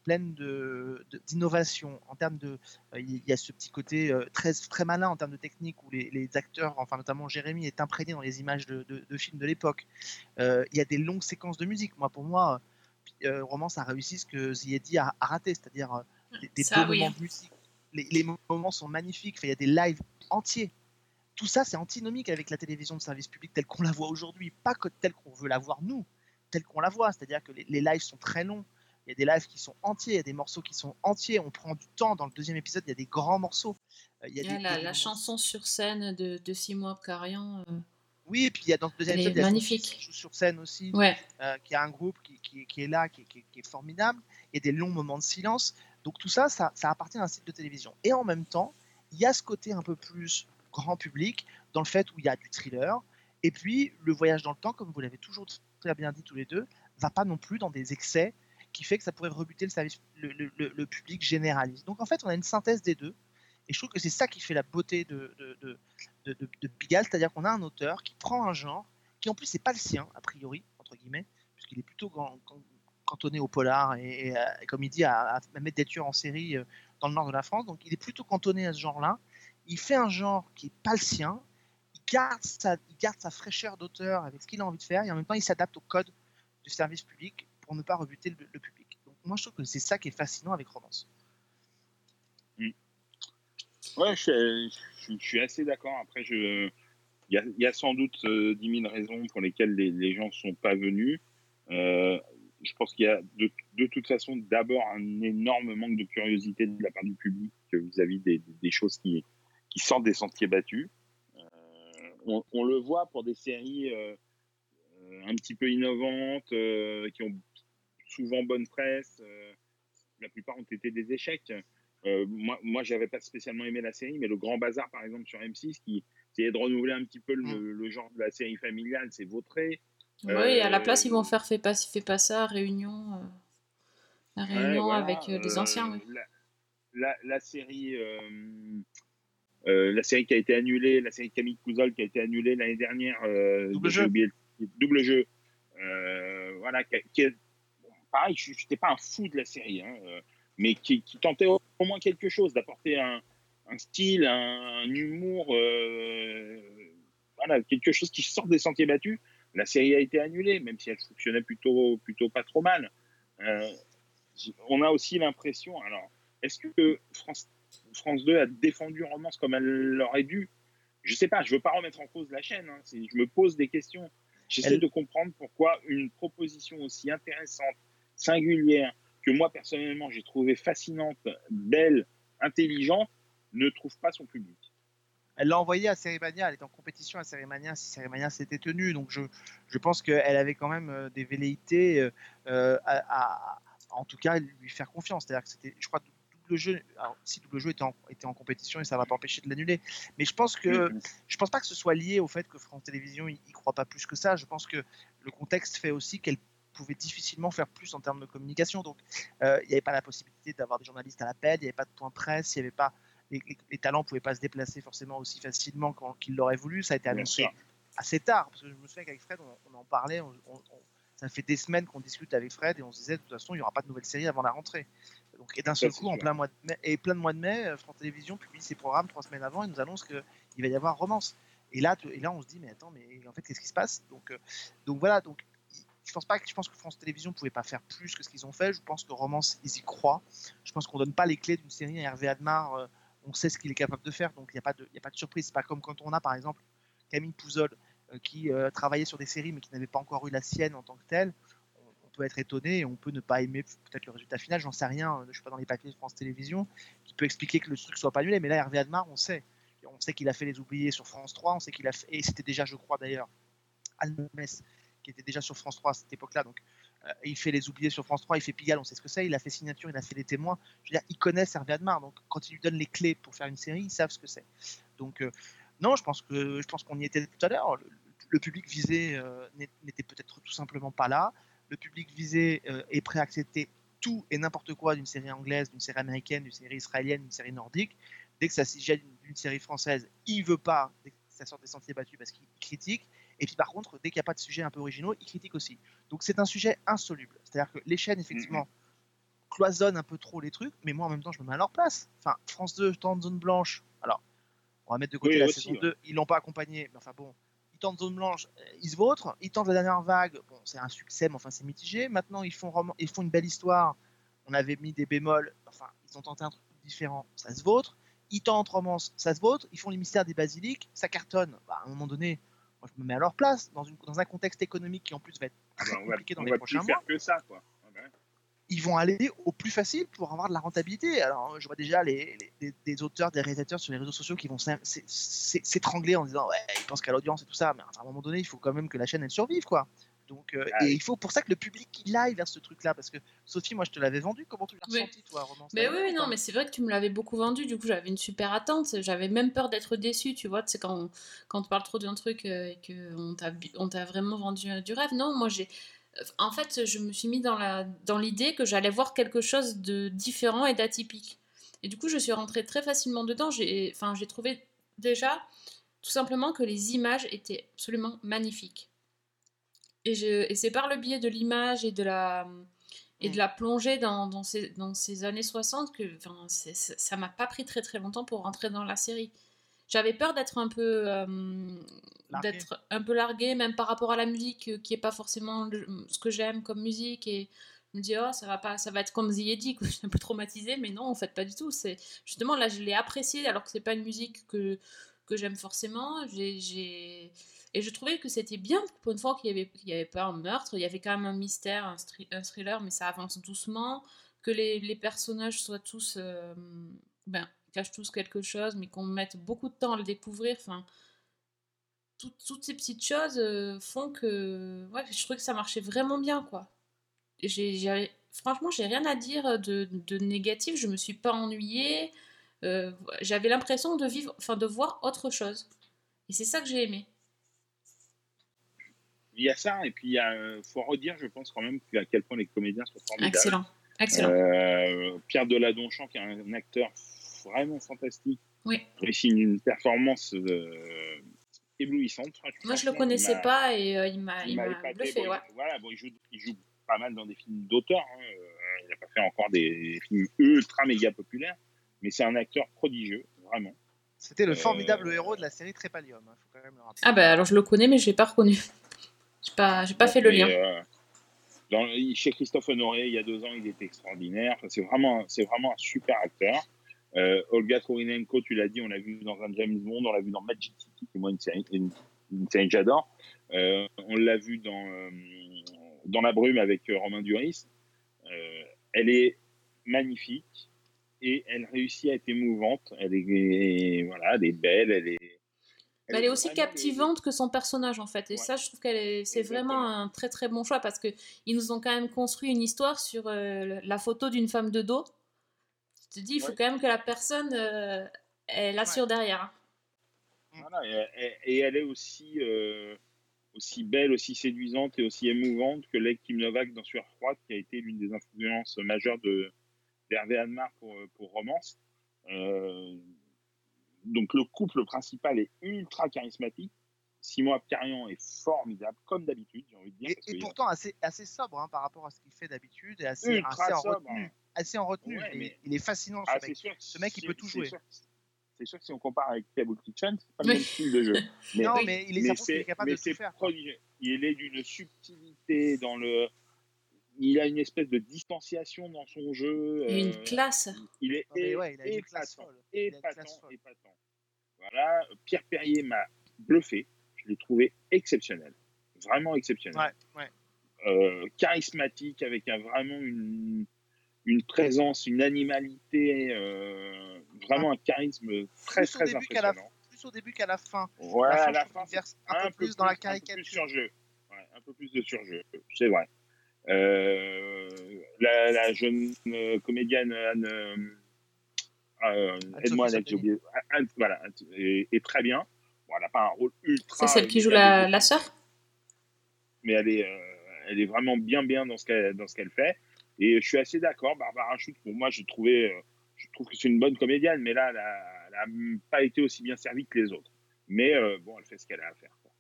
pleine de- de- d'innovation en termes de euh, il y a ce petit côté euh, très très malin en termes de technique où les, les acteurs enfin notamment Jérémy est imprégné dans les images de, de- de films de l'époque Euh, il y a des longues séquences de musique moi pour moi euh, Romance a réussi ce que Ziedi a, a raté, c'est-à-dire euh, des, des Ça, beaux oui. moments de musique. Les, les moments sont magnifiques, Enfin, il y a des lives entiers. Tout ça, c'est antinomique avec la télévision de service public telle qu'on la voit aujourd'hui, pas que telle qu'on veut la voir nous, telle qu'on la voit. C'est-à-dire que les, les lives sont très longs, il y a des lives qui sont entiers, il y a des morceaux qui sont entiers, on prend du temps. Dans le deuxième épisode, il y a des grands morceaux. Euh, il y a Ah, des- la, des la moments- chanson sur scène de, de Simoa Carian. euh, Oui, et puis il y a dans le deuxième épisode, il y a magnifique. Qui joue sur scène aussi. Ouais, euh, qui a un groupe qui, qui- qui est là, qui, est formidable, et des longs moments de silence. Donc tout ça, ça, ça appartient à un site de télévision. Et en même temps, il y a ce côté un peu plus grand public, dans le fait où il y a du thriller, et puis le voyage dans le temps, comme vous l'avez toujours très bien dit tous les deux, va pas non plus dans des excès qui fait que ça pourrait rebuter le, service, le, le- le- public généraliste. Donc en fait, on a une synthèse des deux, et je trouve que c'est ça qui fait la beauté de, de, de, de, de- c'est-à-dire qu'on a un auteur qui prend un genre, qui en plus n'est pas le sien, a priori, entre guillemets, puisqu'il est plutôt can- can- cantonné au polar et, et, euh, comme il dit, à, à mettre des tueurs en série euh, dans le nord de la France. Donc il est plutôt cantonné à ce genre-là. Il fait un genre qui n'est pas le sien. Garde sa, il garde sa fraîcheur d'auteur avec ce qu'il a envie de faire et en même temps il s'adapte au code du service public pour ne pas rebuter le, public. Donc moi je trouve que c'est ça qui est fascinant avec Romance. Ouais, je, suis- assez d'accord. Après, il y y a sans doute euh, 10 000 raisons pour lesquelles les, les gens ne sont pas venus. Euh, je pense qu'il y a de, de toute façon d'abord un énorme manque de curiosité de la part du public vis-à-vis des, des choses qui, qui sortent des sentiers battus. On, on le voit pour des séries euh, euh, un petit peu innovantes, euh, qui ont souvent bonne presse. la plupart ont été des échecs. Moi, moi j'avais pas spécialement aimé la série, mais le Grand Bazar, par exemple, sur M6, qui essayait de renouveler un petit peu le, le genre de la série familiale, c'est vautré. Oui, à la place, ils vont faire Fais pas, fais pas ça, Réunion. euh, La Ouais, réunion voilà, avec euh, les euh, anciens, oui. La, la, la série, euh, la série qui a été annulée, la série Camille Couzol qui a été annulée l'année dernière, euh, Double jeu. oublié double jeu, euh, voilà, qui, est- bon, pareil, je n'étais pas un fou de la série, hein, euh, mais qui, qui tentait au, au moins quelque chose, d'apporter un, un style, un, un humour, voilà, quelque chose qui sort des sentiers battus. La série a été annulée, même si elle fonctionnait plutôt, plutôt pas trop mal. On a aussi l'impression, alors, est-ce que France, France 2 a défendu Romance comme elle l'aurait dû Je sais pas, je veux pas remettre en cause la chaîne, hein, je me pose des questions. J'essaie Elle- de comprendre pourquoi une proposition aussi intéressante, singulière, que moi personnellement j'ai trouvé fascinante, belle, intelligente, ne trouve pas son public. Elle l'a envoyé à Cérémania, elle était en compétition à Cérémania si Cérémania s'était tenu. Donc je, je pense qu'elle avait quand même euh, des velléités euh, euh, à, à- en tout cas, lui faire confiance. C'est-à-dire que c'était, je crois, double jeu. Alors, si double jeu était en, était en compétition et ça ne va pas empêcher de l'annuler. Mais je pense que je pense pas que ce soit lié au fait que France Télévisions y, y croit pas plus que ça. Je pense que le contexte fait aussi qu'elle pouvait difficilement faire plus en termes de communication. Donc, euh, il n'y avait pas la possibilité d'avoir des journalistes à l'appel, il n'y avait pas de point presse, il y avait pas les, les- les talents ne pouvaient pas se déplacer forcément aussi facilement qu'ils l'auraient voulu. Ça a été annoncé assez tard, parce que je me souviens qu'avec Fred, on, on en parlait. on- on- on- ça fait des semaines qu'on discute avec Fred et on se disait de toute façon, il n'y aura pas de nouvelle série avant la rentrée. Donc, et d'un seul coup, en plein mois de mai, et plein de mois de mai, euh, France Télévisions publie ses programmes trois semaines avant et nous annonce qu'il va y avoir romance. Et là, et là, on se dit, mais attends, mais en fait, qu'est-ce qui se passe? Donc, euh, donc voilà, donc je pense pas que je pense que France Télévisions pouvait pas faire plus que ce qu'ils ont fait. Je pense que Romance, ils y croient. Je pense qu'on donne pas les clés d'une série à Hervé Admar. euh, on sait ce qu'il est capable de faire, donc il n'y a pas de, y a pas de surprise. C'est pas comme quand on a par exemple Camille Pouzol euh, qui travaillait sur des séries mais qui n'avait pas encore eu la sienne en tant que telle. Peut être étonné et on peut ne pas aimer peut-être le résultat final, j'en sais rien, je suis pas dans les papiers de France Télévisions, qui peut expliquer que le truc soit pas annulé, mais là Hervé Admar, on sait. On sait qu'il a fait les oubliés sur France 3, on sait qu'il a fait, et c'était déjà, je crois d'ailleurs, Almès, qui était déjà sur France 3 à cette époque-là, donc euh, il fait les oubliés sur France 3, il fait Pigalle, on sait ce que c'est, il a fait Signature, il a fait les témoins, je veux dire, ils connaissent Hervé Admar, donc quand ils lui donnent les clés pour faire une série, ils savent ce que c'est. Donc euh, non, je pense que je pense qu'on y était tout à l'heure. Le, public visé euh, n'était peut-être tout simplement pas là. Le public visé euh, est prêt à accepter tout et n'importe quoi d'une série anglaise, d'une série américaine, d'une série israélienne, d'une série nordique. Dès que ça s'agit d'une- d'une série française, il veut pas dès que ça sort des sentiers battus parce qu'il critique. Et puis par contre, dès qu'il n'y a pas de sujet un peu originaux, il critique aussi. Donc c'est un sujet insoluble. C'est-à-dire que les chaînes, effectivement, cloisonnent un peu trop les trucs, mais moi en même temps, je me mets à leur place. Enfin, France 2 tente zone blanche. Alors, on va mettre de côté Oui, la aussi, saison ouais. 2, ils l'ont pas accompagné, mais enfin bon, ils tentent zone blanche, euh, ils se vautrent, ils tentent la dernière vague, bon, c'est un succès, mais enfin c'est mitigé. Maintenant, ils font, roman- ils font une belle histoire, on avait mis des bémols, enfin, ils ont tenté un truc différent, ça se vautre. Ils tentent romance, ça se vautre. Ils font les mystères des basiliques, ça cartonne. Bah, à un moment donné, moi je me mets à leur place, dans, une, dans un contexte économique qui en plus va être très Ben, on va, compliqué dans on les va prochains plus mois faire que ça, quoi. Ils vont aller au plus facile pour avoir de la rentabilité. Alors, je vois déjà les, les- auteurs, des réalisateurs sur les réseaux sociaux qui vont s'é- s'é- s'é- s'étrangler en disant ouais, ils pensent qu'à l'audience et tout ça, mais à un moment donné, il faut quand même que la chaîne elle survive, quoi. Donc, euh, Ah et oui. il faut pour ça que le public il aille vers ce truc-là, parce que Sophie, moi, je te l'avais vendu. Comment tu l'as Oui. ressenti, toi, Romance Mais oui, non, mais c'est vrai que tu me l'avais beaucoup vendu, du coup j'avais une super attente, j'avais même peur d'être déçue, tu vois, c'est quand, on- quand on parle trop d'un truc euh, et qu'on t'a bi- on t'a vraiment vendu euh, du rêve. Non, moi j'ai... En fait, je me suis mis dans la dans l'idée que j'allais voir quelque chose de différent et d'atypique. Et du coup, je suis rentrée très facilement dedans. J'ai enfin, j'ai trouvé déjà tout simplement que les images étaient absolument magnifiques. Et, je, et c'est par le biais de l'image et de la et de la plongée dans, dans, ces, dans ces années 60 que enfin, ça m'a pas pris très très longtemps pour rentrer dans la série. J'avais peur d'être un peu euh, Larguée. d'être un peu larguée, même par rapport à la musique, euh, qui est pas forcément le- ce que j'aime comme musique. Et je me dis, oh, ça va pas, ça va être comme The que je suis un peu traumatisée, mais non, en fait, pas du tout. C'est justement là, je l'ai apprécié alors que c'est pas une musique que que j'aime forcément. J'ai, Et je trouvais que c'était bien pour une fois qu'il n'y avait, qu'il y avait pas un meurtre, il y avait quand même un mystère, un, un thriller, mais ça avance doucement, que les, les personnages soient tous. euh, ben, cachent tous quelque chose, mais qu'on mette beaucoup de temps à le découvrir. Enfin, tout- toutes ces petites choses euh, font que. Ouais, je trouvais que ça marchait vraiment bien, quoi. J'ai, franchement, j'ai rien à dire de, de négatif, je me suis pas ennuyée. Euh, j'avais l'impression de vivre, enfin de voir autre chose. Et c'est ça que j'ai aimé. Il y a ça, et puis il y a, euh, faut redire, je pense quand même, à quel point les comédiens sont formidables. Excellent, excellent. Euh, Pierre Deladonchamp, qui est un acteur vraiment fantastique, Oui. réussit une performance euh, éblouissante. Moi, je le connaissais il pas et euh, il m'a, il il bluffé, Bon, ouais. Voilà, bon, il, joue, il joue pas mal dans des films d'auteur. hein, euh, il n'a pas fait encore des films ultra méga populaires, mais c'est un acteur prodigieux, vraiment. C'était le Euh, formidable héros de la série Trépalium, il faut quand même le rappeler. Ah bah alors je le connais, mais je l'ai pas reconnu. J'ai pas, j'ai pas fait le lien. euh, dans- chez Christophe Honoré, il y a deux ans, il était extraordinaire. C'est vraiment, c'est vraiment un super acteur. Euh, Olga Kurinenko, tu l'as dit, on l'a vu dans un James Bond, on l'a vu dans Magic City, qui est moi une série, une, une série que j'adore. Euh, on l'a vu dans, euh, dans La Brume avec Romain Duris. Elle est magnifique et elle réussit à être émouvante. Elle est, voilà, elle est belle, elle est. Elle est aussi captivante que son personnage en fait. Et Ouais. ça, je trouve qu'elle est, c'est vraiment un très très bon choix parce que ils nous ont quand même construit une histoire sur la photo d'une femme de dos. Te dis, il faut Ouais. quand même que la personne, euh, elle assure derrière. hein. Voilà, et, elle est aussi, euh, aussi belle, aussi séduisante et aussi émouvante que Lake Kim Novak dans Sueur froide, qui a été l'une des influences majeures de d'Hervé Admar pour, pour Romance. Euh, donc le couple principal est ultra charismatique. Simon Abkarian est formidable, comme d'habitude, j'ai envie de dire. Et, parce et que- pourtant assez, assez sobre hein, par rapport à ce qu'il fait d'habitude et assez, en retenue. hein. Assez en retenue. Ouais, il, mais- est, il est fascinant ce Ah, mec. c'est sûr, que Ce mec, il peut tout jouer. C'est sûr que si on compare avec Cable Kitchen, c'est pas le même style de jeu. Mais, non, mais il est, mais est c'est capable mais de tout faire. Il est d'une subtilité dans le. Il a une espèce de distanciation dans son jeu. Une euh, classe. Il est Non, ouais, il a une épatant, classe épatant, épatant. Voilà, Pierre Perrier m'a bluffé. Je l'ai trouvé exceptionnel, vraiment exceptionnel. Ouais, ouais. euh, charismatique, avec un- vraiment une, une présence, une animalité, euh, vraiment un charisme très Plus très la, impressionnant. plus au début qu'à la fin. Ouais, À la fin, un, peu plus dans la un peu plus caricature. surjeu. Ouais, un peu plus de surjeu, c'est vrai. Euh, la, la jeune comédienne Anne, aide-moi, j'ai oublié. Anne- voilà, est, est très bien. Bon, elle n'a pas un rôle ultra. C'est celle qui joue la, la sœur? Mais elle est, euh, elle est vraiment bien bien dans ce qu'elle dans ce qu'elle fait. Et je suis assez d'accord. Barbara Schultz, pour moi, j'ai trouvé, euh, je trouve que c'est une bonne comédienne, mais là, elle a, elle a pas été aussi bien servie que les autres. Mais euh, bon, elle fait ce qu'elle a à faire. quoi.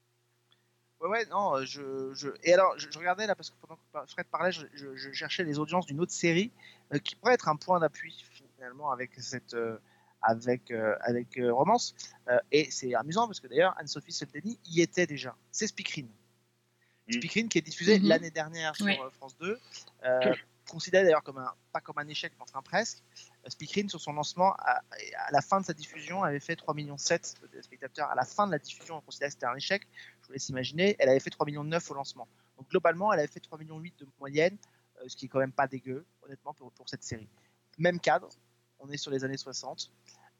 Ouais, ouais, non, je, je... Et alors, je, je regardais là, parce que pendant que Fred parlait, je, je- je cherchais les audiences d'une autre série euh, qui pourrait être un point d'appui finalement avec cette. euh, avec, euh, avec euh, Romance. Euh, et c'est amusant parce que d'ailleurs, Anne-Sophie Soldeni y était déjà. C'est Speakerine. Mm. Speakerine qui est diffusée Mhm. l'année dernière sur Oui. France 2. Euh, considéré d'ailleurs comme un, pas comme un échec, mais enfin presque. Speakerine, sur son lancement, à, à la fin de sa diffusion, avait fait 3,7 millions de téléspectateurs. À la fin de la diffusion, on considérait que c'était un échec. Je vous laisse imaginer, elle avait fait 3,9 millions au lancement. Donc globalement, elle avait fait 3,8 millions de moyenne, ce qui est quand même pas dégueu, honnêtement, pour, pour cette série. Même cadre, on est sur les années 60,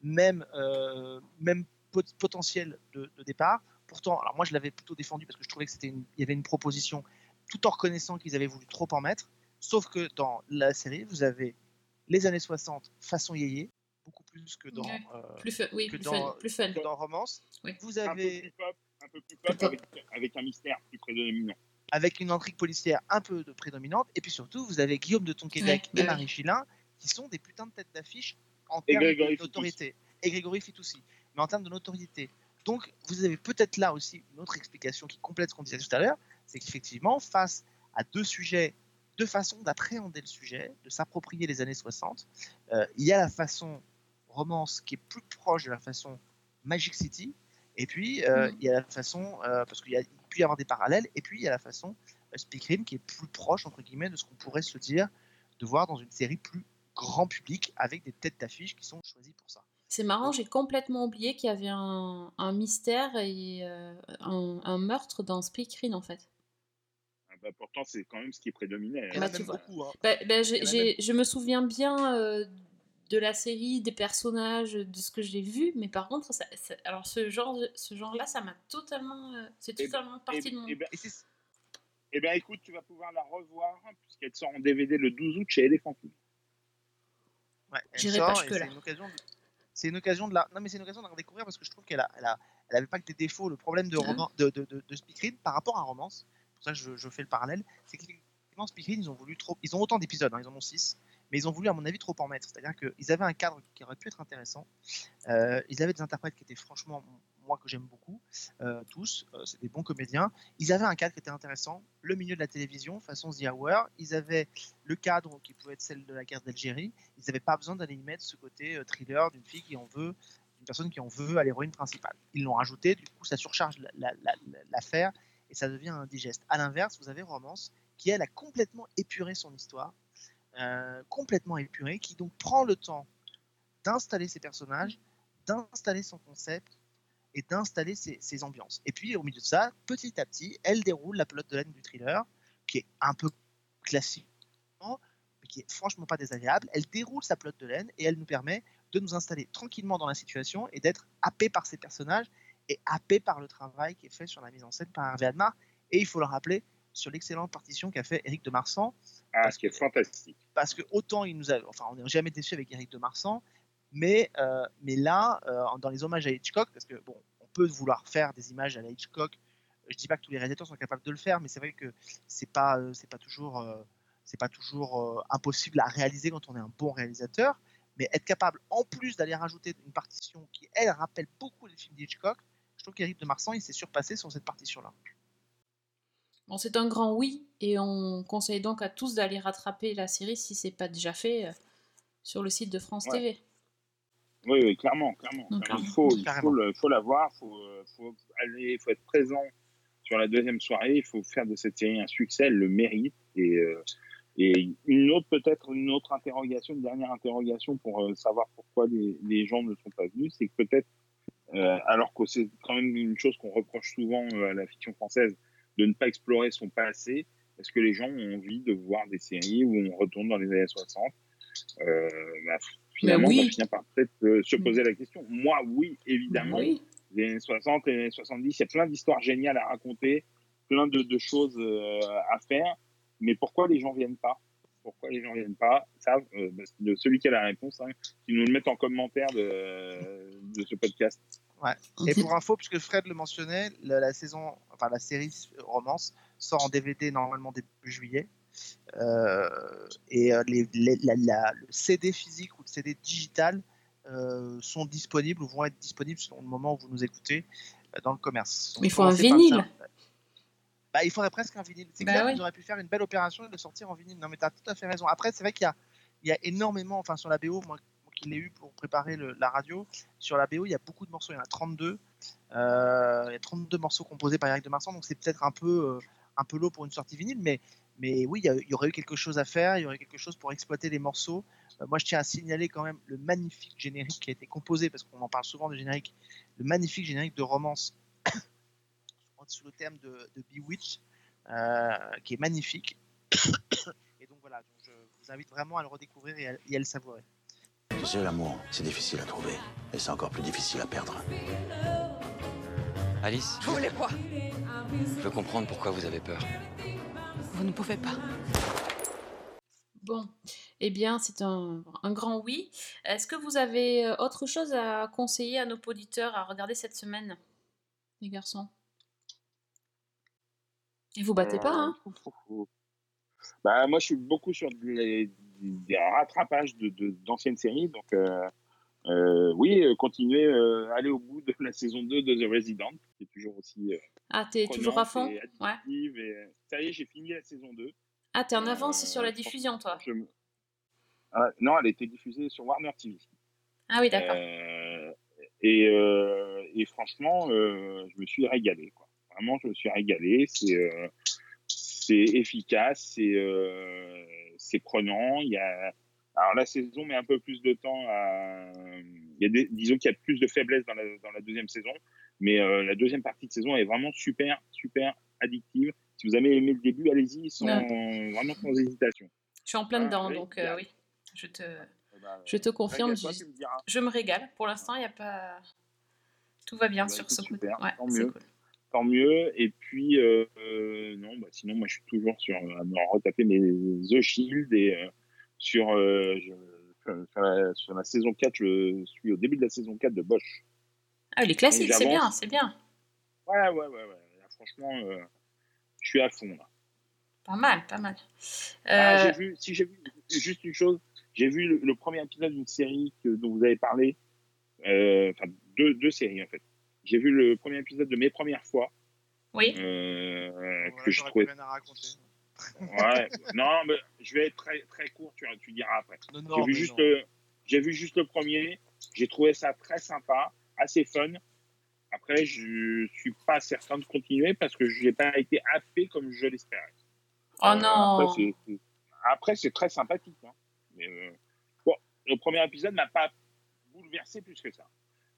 même, euh, même pot- potentiel de, de départ. Pourtant, alors moi je l'avais plutôt défendu parce que je trouvais que c'était une- il y avait une proposition, tout en reconnaissant qu'ils avaient voulu trop en mettre. Sauf que dans la série, vous avez les années 60 façon yéyé, beaucoup plus que dans, Ouais. euh, Plus fun, oui, que plus dans- fun. Plus fun. que dans Romance. Oui. Vous Un peu avez plus pop, un peu plus pop. Avec, avec un mystère plus prédominant. avec une intrigue policière un peu de prédominante, et puis surtout, vous avez Guillaume de Tonquédec Ouais, et. Marie Chilin, qui sont des putains de têtes d'affiche en termes de notoriété. Et Grégory Fitoussi, mais en termes de notoriété. Donc, vous avez peut-être là aussi une autre explication qui complète ce qu'on disait tout à l'heure, c'est qu'effectivement, face à deux sujets, deux façons d'appréhender le sujet, de s'approprier les années 60, euh, il y a la façon romance qui est plus proche de la façon Magic City, et puis euh, Mhm. il y a la façon, euh, parce qu'il y a- il peut y avoir des parallèles, et puis il y a la façon euh, Speakerine qui est plus proche, entre guillemets, de ce qu'on pourrait se dire de voir dans une série plus grand public avec des têtes d'affiche qui sont choisies pour ça. C'est marrant, j'ai complètement oublié qu'il y avait un, un mystère et euh, un, un meurtre dans Speakerine en fait. Ah bah, pourtant, c'est quand même ce qui prédominait. En Bah, tu vois. beaucoup. hein. Bah, bah, je me souviens bien euh, de la série, des personnages, de ce que j'ai vu, mais par contre, ça, ça- alors ce genre, de- ce genre-là, ça m'a totalement, euh, c'est Et- totalement partie Et, de mon. et ben, Et c'est- eh ben, écoute, tu vas pouvoir la revoir puisqu'elle sort en DVD le 12 août chez Elephant Film. Ouais, elle J'irai sort pas et jusque-là. C'est une occasion. De... C'est une occasion de la. Non, mais c'est une occasion de la redécouvrir parce que je trouve qu'elle a, elle a, elle avait pas que des défauts. Le problème de Ah. roman, de, de, de, de Speakerine par rapport à Romance, pour ça que je, je fais le parallèle, c'est qu'effectivement Speakerine, ils ont voulu trop. Ils ont autant d'épisodes, hein, ils en ont 6 mais ils ont voulu, à mon avis, trop en mettre. C'est-à-dire qu'ils avaient un cadre qui aurait pu être intéressant. Euh, ils avaient des interprètes qui étaient franchement, moi que j'aime beaucoup, euh, tous, euh, c'est des bons comédiens. Ils avaient un cadre qui était intéressant, le milieu de la télévision, façon The Hour. Ils avaient le cadre qui pouvait être celle de la guerre d'Algérie. Ils n'avaient pas besoin d'aller y mettre ce côté euh, thriller d'une fille qui en veut, d'une personne qui en veut à l'héroïne principale. Ils l'ont rajouté, du coup ça surcharge la- la- la- la- l'affaire et ça devient indigeste. À l'inverse, vous avez Romance qui elle a complètement épuré son histoire, complètement épuré, qui donc prend le temps d'installer ses personnages, d'installer son concept et d'installer ses ambiances. Et puis au milieu de ça, petit à petit, elle déroule la pelote de laine du thriller, qui est un peu classique, mais qui est franchement pas désagréable. Elle déroule sa pelote de laine et elle nous permet de nous installer tranquillement dans la situation et d'être happé par ses personnages et happé par le travail qui est fait sur la mise en scène par Hervé Admar. Et il faut le rappeler sur l'excellente partition qu'a fait Eric de Marsan, Ah, ce qui est fantastique. parce que autant il nous a, enfin on n'est jamais déçu avec Eric de Marsan, mais, euh, mais là, euh, dans les hommages à Hitchcock, parce que bon, on peut vouloir faire des images à la Hitchcock, je dis pas que tous les réalisateurs sont capables de le faire, mais c'est vrai que c'est pas, euh, c'est pas toujours, c'est pas toujours impossible à réaliser quand on est un bon réalisateur, mais être capable, en plus d'aller rajouter une partition qui elle rappelle beaucoup les films d'Hitchcock, je trouve qu'Eric de Marsan il s'est surpassé sur cette partition-là. Bon, c'est un grand oui, et on conseille donc à tous d'aller rattraper la série si c'est pas déjà fait euh, sur le site de France Ouais. TV. Oui, oui, clairement, clairement. Il clairement. faut, il faut, le- faut la voir, il faut, euh, faut aller, faut être présent sur la deuxième soirée, il faut faire de cette série un succès, elle le mérite. Et, euh, et une autre, peut-être, une autre interrogation, une dernière interrogation pour euh, savoir pourquoi les, les gens ne sont pas venus, c'est que peut-être, euh, alors que c'est quand même une chose qu'on reproche souvent à la fiction française, de ne pas explorer son passé, Est-ce que les gens ont envie de voir des séries où on retourne dans les années 60 euh, bah, Finalement, oui. on va finir par peut-être euh, se poser la question. Moi, oui, évidemment. Oui. Les années 60 et les années 70, il y a plein d'histoires géniales à raconter, plein de, de choses euh, à faire. Mais pourquoi les gens viennent pas? Pourquoi les gens viennent pas? Ça, euh, bah, c'est de celui qui a la réponse, hein, qui nous le mette en commentaire de, de ce podcast. Ouais. Et pour info, puisque Fred le mentionnait, la, la saison, enfin la série romance sort en DVD normalement début juillet. Euh, et euh, les, les- la- la- le CD physique ou le CD digital euh, sont disponibles ou vont être disponibles selon le moment où vous nous écoutez euh, dans le commerce. Donc, Mais il faut un vinyle. Bah, il faudrait presque un vinyle. C'est Bah clair oui. qu'ils auraient pu faire une belle opération et le sortir en vinyle. Non, mais tu as tout à fait raison. Après, c'est vrai qu'il y a, il y a énormément, enfin sur la BO, moi, moi qui l'ai eu pour préparer le- la radio, sur la BO, il y a beaucoup de morceaux, il y en a 32. Euh, il y a 32 morceaux composés par Eric de Marsan, donc c'est peut-être un peu, euh, un peu lourd pour une sortie vinyle, mais, mais oui, il y, aurait eu quelque chose à faire, il y aurait quelque chose pour exploiter les morceaux. Euh, moi, je tiens à signaler quand même le magnifique générique qui a été composé, parce qu'on en parle souvent du générique, le magnifique générique de romance sous le thème de, de Bewitch, euh, qui est magnifique. Et donc voilà, donc je vous invite vraiment à le redécouvrir et à, et à le savourer. Tu sais, l'amour, c'est difficile à trouver. Et c'est encore plus difficile à perdre. Alice, Vous voulez quoi? Je veux comprendre pourquoi vous avez peur. Vous ne pouvez pas. Bon, eh bien, c'est un, un grand oui. Est-ce que vous avez euh, autre chose à conseiller à nos auditeurs à regarder cette semaine, les garçons? Et vous battez pas, hein? Bah, moi, je suis beaucoup sur des, des rattrapages de- de- d'anciennes séries. Donc, euh, euh, oui, euh, continuez, euh, aller au bout de la saison 2 de The Resident, qui est toujours aussi. Ah, t'es toujours à fond? et Ouais. et, euh, Ça y est, j'ai fini la saison 2. Ah, t'es en avance Euh, sur la diffusion, toi? Je Ah, non, elle a été diffusée sur Warner TV. Ah oui, d'accord. Euh, et, euh, et franchement, je me suis régalé. Quoi. Vraiment, je me suis régalé. C'est c'est efficace, c'est prenant. Il y a, alors la saison met un peu plus de temps à. Il y a des, disons qu'il y a plus de faiblesse dans la, dans la deuxième saison, mais euh, la deuxième partie de saison est vraiment super, super addictive. Si vous avez aimé le début, allez-y, sans, vraiment sans hésitation. Je suis en plein Ah, dedans, donc euh, oui, je te, Eh ben, je te confirme. je- me diras. Je me régale. Pour l'instant, il n'y a pas. Tout va bien Bah, sur ce coup. super, Ouais, tant mieux. cool. tant mieux. Et puis, euh, euh, non, bah, sinon, moi, je suis toujours sur, à me retaper mes The Shield et euh, sur, euh, je- sur, la, sur la saison 4, je suis au début de la saison 4 de Bosch. Ah, les classiques, c'est bien, c'est bien. Ouais, ouais, ouais, ouais. Là, franchement, euh, je suis à fond, là. Pas mal, pas mal. Ah, Euh, j'ai vu, si j'ai vu, juste une chose, j'ai vu le, le premier épisode d'une série que- dont vous avez parlé, euh, enfin, deux, deux séries, en fait. J'ai vu le premier épisode de Mes Premières Fois. Oui. Euh, Voilà, que je trouvais à raconter. Ouais, non, mais je vais être très, très court, tu, tu diras après. J'ai vu, juste j'ai vu juste le premier, j'ai trouvé ça très sympa, assez fun. Après, je suis pas certain de continuer parce que je n'ai pas été happé comme je l'espérais. Oh Euh, non Après, c'est- très sympathique. hein. Mais, euh, bon, le premier épisode m'a pas bouleversé plus que ça.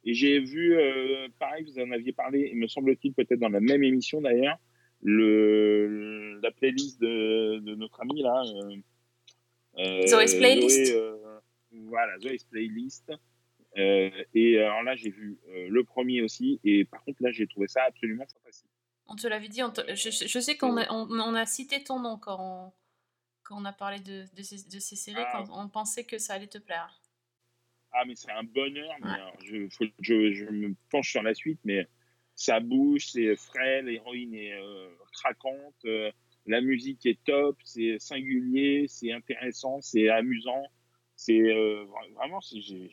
Et j'ai vu, euh, pareil, vous en aviez parlé, il me semble-t-il, peut-être dans la même émission d'ailleurs, le, la playlist de, de notre ami là. Euh, euh, Zoé's Playlist. Zoé, euh, voilà, Zoé's Playlist. Euh, et alors là, j'ai vu euh, le premier aussi. Et par contre, là, j'ai trouvé ça absolument fantastique. On te l'avait dit, on te- je, sais qu'on a, on, on a cité ton nom quand on, quand on a parlé de, de, ces, de ces séries, Ah. quand on pensait que ça allait te plaire. Ah, mais c'est un bonheur. Mais Ouais. alors, je, faut- je, je me penche sur la suite, mais ça bouge, c'est frais, l'héroïne est euh, craquante, euh, la musique est top, c'est singulier, c'est intéressant, c'est amusant. C'est euh, vra- vraiment, j'ai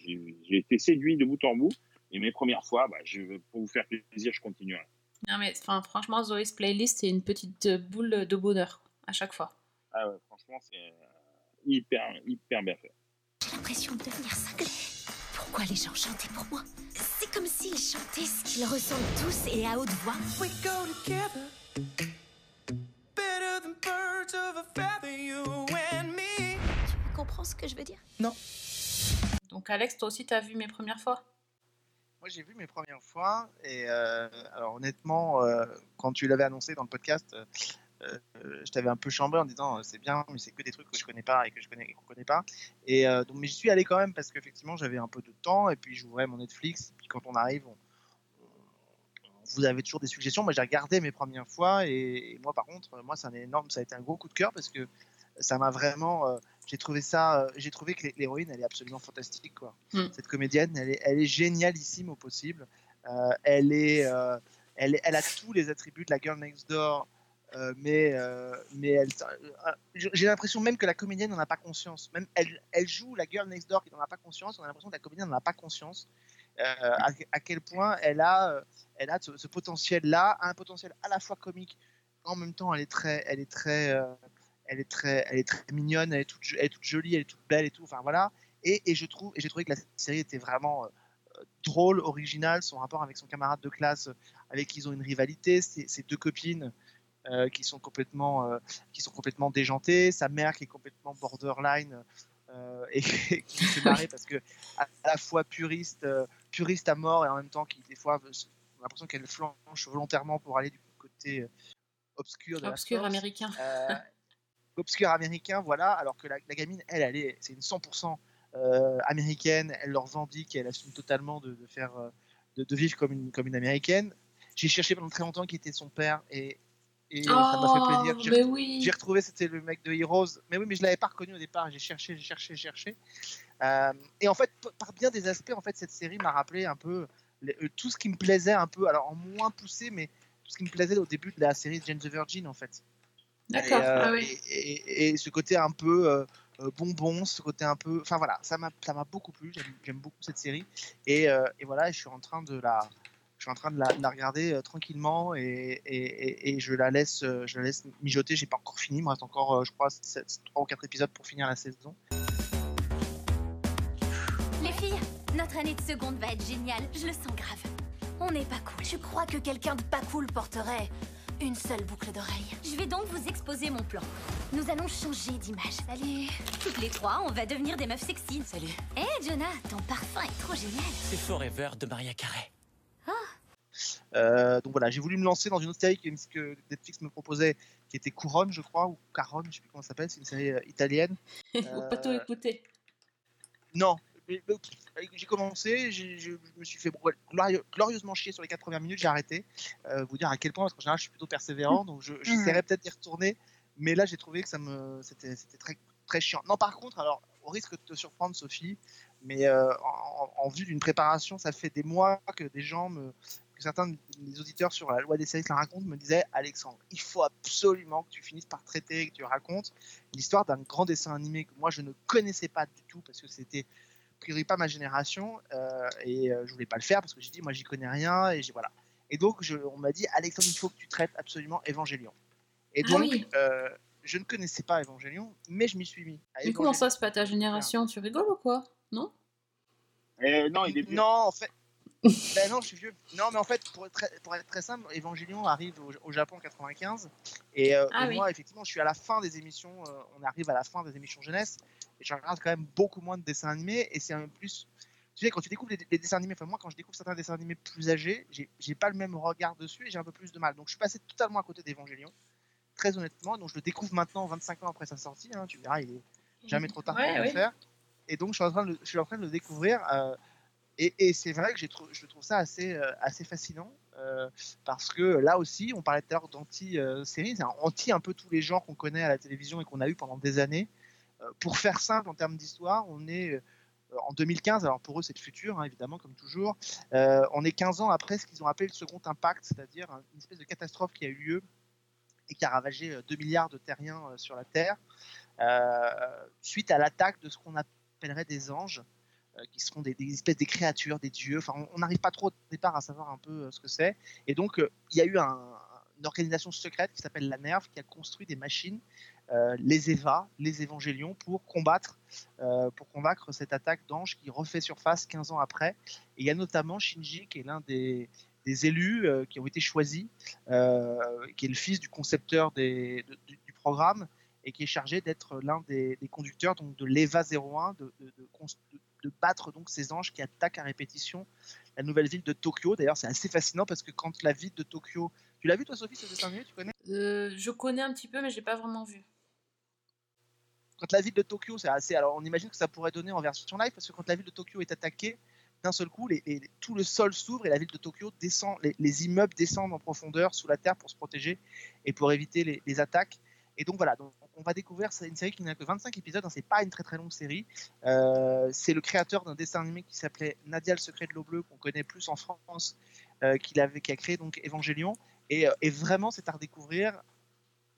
été séduit de bout en bout. Et mes premières fois, bah, je, pour vous faire plaisir, je continuerai. Non mais enfin, franchement, Zoé's Playlist, c'est une petite euh, boule de bonheur à chaque fois. Ah ouais, franchement, c'est euh, hyper, hyper bien fait. J'ai l'impression de devenir cinglée. Pourquoi les gens chantaient pour moi? C'est comme s'ils chantaient ce qu'ils ressentent tous et à haute voix. We go together. Better than birds of a feather, you and me. Tu comprends ce que je veux dire Non. Donc Alex, toi aussi, t'as vu mes premières fois? Moi, j'ai vu mes premières fois. Et euh, alors, honnêtement, euh, quand tu l'avais annoncé dans le podcast, euh, je t'avais un peu chambré en disant c'est bien, mais c'est que des trucs que je connais pas et que je connais qu'on connaît pas. Et euh, donc, mais j'y suis allé quand même parce qu'effectivement j'avais un peu de temps et puis j'ouvrais mon Netflix. Et puis quand on arrive, on, on- vous avez toujours des suggestions. Moi j'ai regardé mes premières fois et, et moi par contre, moi c'est un énorme, ça a été un gros coup de cœur parce que ça m'a vraiment, euh, j'ai trouvé ça, euh, j'ai trouvé que l'héroïne elle est absolument fantastique quoi. Mm. Cette comédienne, elle est, elle est génialissime au possible. Euh, elle est, euh, elle, elle a tous les attributs de la girl next door, euh, mais, mais elle, j'ai l'impression même que la comédienne n'en a pas conscience. Même elle, elle joue la girl next door qui n'en a pas conscience. On a l'impression que la comédienne n'en a pas conscience. À, à quel point elle a, elle a ce, ce potentiel-là, un potentiel à la fois comique, en même temps elle est très, elle est très, elle est très, elle est très mignonne, elle est toute, elle est toute jolie, elle est toute belle et tout. Enfin voilà. Et, et je trouve, et j'ai trouvé que la série était vraiment euh, drôle, originale, son rapport avec son camarade de classe, avec qui ils ont une rivalité, ces, ces deux copines euh, qui sont complètement, euh, qui sont complètement déjantées, sa mère qui est complètement borderline. et qui fait marrer parce que à, la fois puriste, puriste à mort et en même temps qui des fois se- on a l'impression qu'elle flanche volontairement pour aller du côté obscur de Obscur la américain. Obscur américain, voilà, alors que la, la gamine, elle, elle est, c'est une 100% euh, américaine, elle leur revendique, elle assume totalement de, de faire, euh, de, de vivre comme une, comme une américaine. J'ai cherché pendant très longtemps qui était son père et, et ça m'a fait Oh, plaisir. J'ai- mais oui. J'ai retrouvé, c'était le mec de Heroes, mais oui, mais je l'avais pas reconnu au départ. J'ai cherché, j'ai cherché, j'ai cherché. Euh, et en fait, par bien des aspects, en fait, cette série m'a rappelé un peu les- tout ce qui me plaisait un peu, alors en moins poussé, mais tout ce qui me plaisait au début de la série Jane the Virgin, en fait. D'accord. Et, euh, ah oui. et, et- et ce côté un peu euh, euh, bonbon, ce côté un peu. Enfin voilà, ça m'a ça m'a beaucoup plu. J'aime j'aime beaucoup cette série. Et, euh, et voilà, je suis en train de la. Je suis en train de la, de la regarder euh, tranquillement et, et, et- et je la laisse, euh, je la laisse mijoter. J'ai pas encore fini, il me reste encore, euh, je crois, 3 ou 4 épisodes pour finir la saison. Les filles, notre année de seconde va être géniale, je le sens grave. On n'est pas cool. Tu crois que quelqu'un de pas cool porterait une seule boucle d'oreille Je vais donc vous exposer mon plan. Nous allons changer d'image. Salut. Toutes les trois, on va devenir des meufs sexy. Salut. Hé, Jonah, ton parfum est trop génial. C'est Forever de Maria Carey. Euh, donc voilà, j'ai voulu me lancer dans une autre série que, que Netflix me proposait, qui était Couronne, je crois, ou Caronne, je sais plus comment ça s'appelle. C'est une série euh, italienne. Faut pas tout écouter. Non, j'ai commencé, je, je me suis fait glorieux- glorieusement chier sur les quatre premières minutes, j'ai arrêté. Euh, vous dire à quel point, parce qu'en général, je suis plutôt persévérant, donc je- j'essaierai peut-être d'y retourner. Mais là, j'ai trouvé que ça me, c'était, très, très chiant. Non, par contre, alors, au risque de te surprendre, Sophie, mais euh, en, en vue d'une préparation, ça fait des mois que des gens me, que certains des auditeurs sur la loi des séries la racontent me disaient Alexandre, il faut absolument que tu finisses par traiter et que tu racontes l'histoire d'un grand dessin animé que moi je ne connaissais pas du tout parce que c'était priori pas ma génération euh, et euh, je voulais pas le faire parce que j'ai dit moi j'y connais rien et j'ai voilà et donc je- on m'a dit Alexandre il faut que tu traites absolument Evangelion et Ah donc oui. euh, je ne connaissais pas Evangelion mais je m'y suis mis Mais comment ça, c'est pas ta génération? Tu rigoles ou quoi? Non? Euh, non, il est vieux. Non, en fait. Ben non, je suis vieux. Non, mais en fait, pour être très, pour être très simple, Evangelion arrive au, au Japon en 95. Et, euh, Ah et oui. moi, effectivement, je suis à la fin des émissions. euh, on arrive à la fin des émissions jeunesse. Et je regarde quand même beaucoup moins de dessins animés. Et c'est un peu plus. Tu sais, quand tu découvres les, les dessins animés, enfin, moi, quand je découvre certains dessins animés plus âgés, j'ai pas le même regard dessus et j'ai un peu plus de mal. Donc, je suis passé totalement à côté d'Evangelion. Très honnêtement. Donc, je le découvre maintenant, 25 ans après sa sortie. hein, tu verras, il est jamais trop tard Ouais, pour le faire. Et donc, je suis en train de, le- je suis en train de le découvrir. euh, et, c'est vrai que je trouve ça assez, euh, fascinant. euh, parce que là aussi, on parlait tout à l'heure d'anti-série, c'est un- anti un peu tous les genres qu'on connaît à la télévision et qu'on a eu pendant des années. Euh, pour faire simple en termes d'histoire, on est euh, en 2015, alors pour eux c'est le futur, hein, évidemment, comme toujours. Euh, on est 15 ans après ce qu'ils ont appelé le second impact, c'est-à-dire un- une espèce de catastrophe qui a eu lieu et qui a ravagé euh, 2 milliards de terriens euh, sur la Terre, euh, suite à l'attaque de ce qu'on appellerait des anges, euh, qui seront des, espèces des créatures, des dieux. Enfin, on- n'arrive pas trop au départ à savoir un peu euh, ce que c'est. Et donc, euh, il y a eu un- une organisation secrète qui s'appelle la NERV qui a construit des machines, euh, les EVA, les évangélions, pour combattre, euh, pour combattre cette attaque d'anges qui refait surface 15 ans après. Et il y a notamment Shinji, qui est l'un des, élus euh, qui ont été choisis, euh, qui est le fils du concepteur du, programme et qui est chargé d'être l'un des, conducteurs de l'EVA 01, de, de- battre donc ces anges qui attaquent à répétition la nouvelle ville de Tokyo. D'ailleurs, c'est assez fascinant parce que quand la ville de Tokyo, tu l'as vu toi, Sophie, ce dessin animé, tu connais? Euh, je connais un petit peu, mais j'ai pas vraiment vu. Quand la ville de Tokyo, c'est assez. Alors, on imagine que ça pourrait donner en version live, parce que quand la ville de Tokyo est attaquée, d'un seul coup, les, les- tout le sol s'ouvre et la ville de Tokyo descend, les, les immeubles descendent en profondeur sous la terre pour se protéger et pour éviter les attaques. Et donc voilà, on va découvrir, une série qui n'a que 25 épisodes, hein, c'est pas une très très longue série. Euh, c'est le créateur d'un dessin animé qui s'appelait Nadia le secret de l'eau bleue, qu'on connaît plus en France, euh, qu'il avait, qui a créé donc Evangelion. Et, euh, vraiment, c'est à redécouvrir.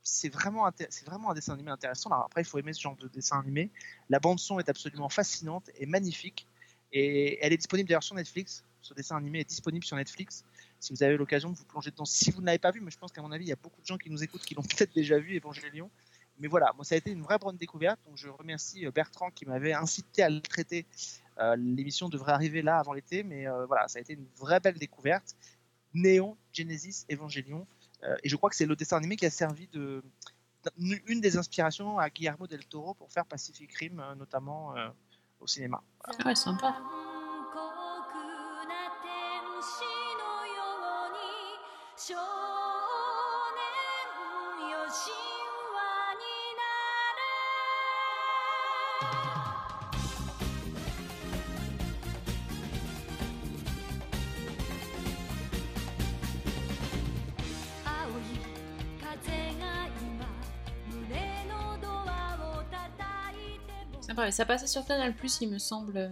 C'est vraiment, un dessin animé intéressant. Après, il faut aimer ce genre de dessin animé. La bande son est absolument fascinante et magnifique. Et elle est disponible d'ailleurs sur Netflix. Ce dessin animé est disponible sur Netflix. Si vous avez l'occasion de vous plonger dedans, si vous ne l'avez pas vu, mais je pense qu'à mon avis, il y a beaucoup de gens qui nous écoutent qui l'ont peut-être déjà vu, Evangelion. Mais voilà, moi ça a été une vraie bonne découverte. Donc je remercie euh, Bertrand qui m'avait incité à le traiter. Euh, L'émission devrait arriver là avant l'été, mais euh, voilà, ça a été une vraie belle découverte. Néon, Genesis, Evangelion. Et je crois que c'est le dessin animé qui a servi de une des inspirations à Guillermo del Toro pour faire Pacific Rim, notamment au cinéma. Voilà. Ah ouais, sympa. Ça passait sur Canal Plus, il me semble. euh,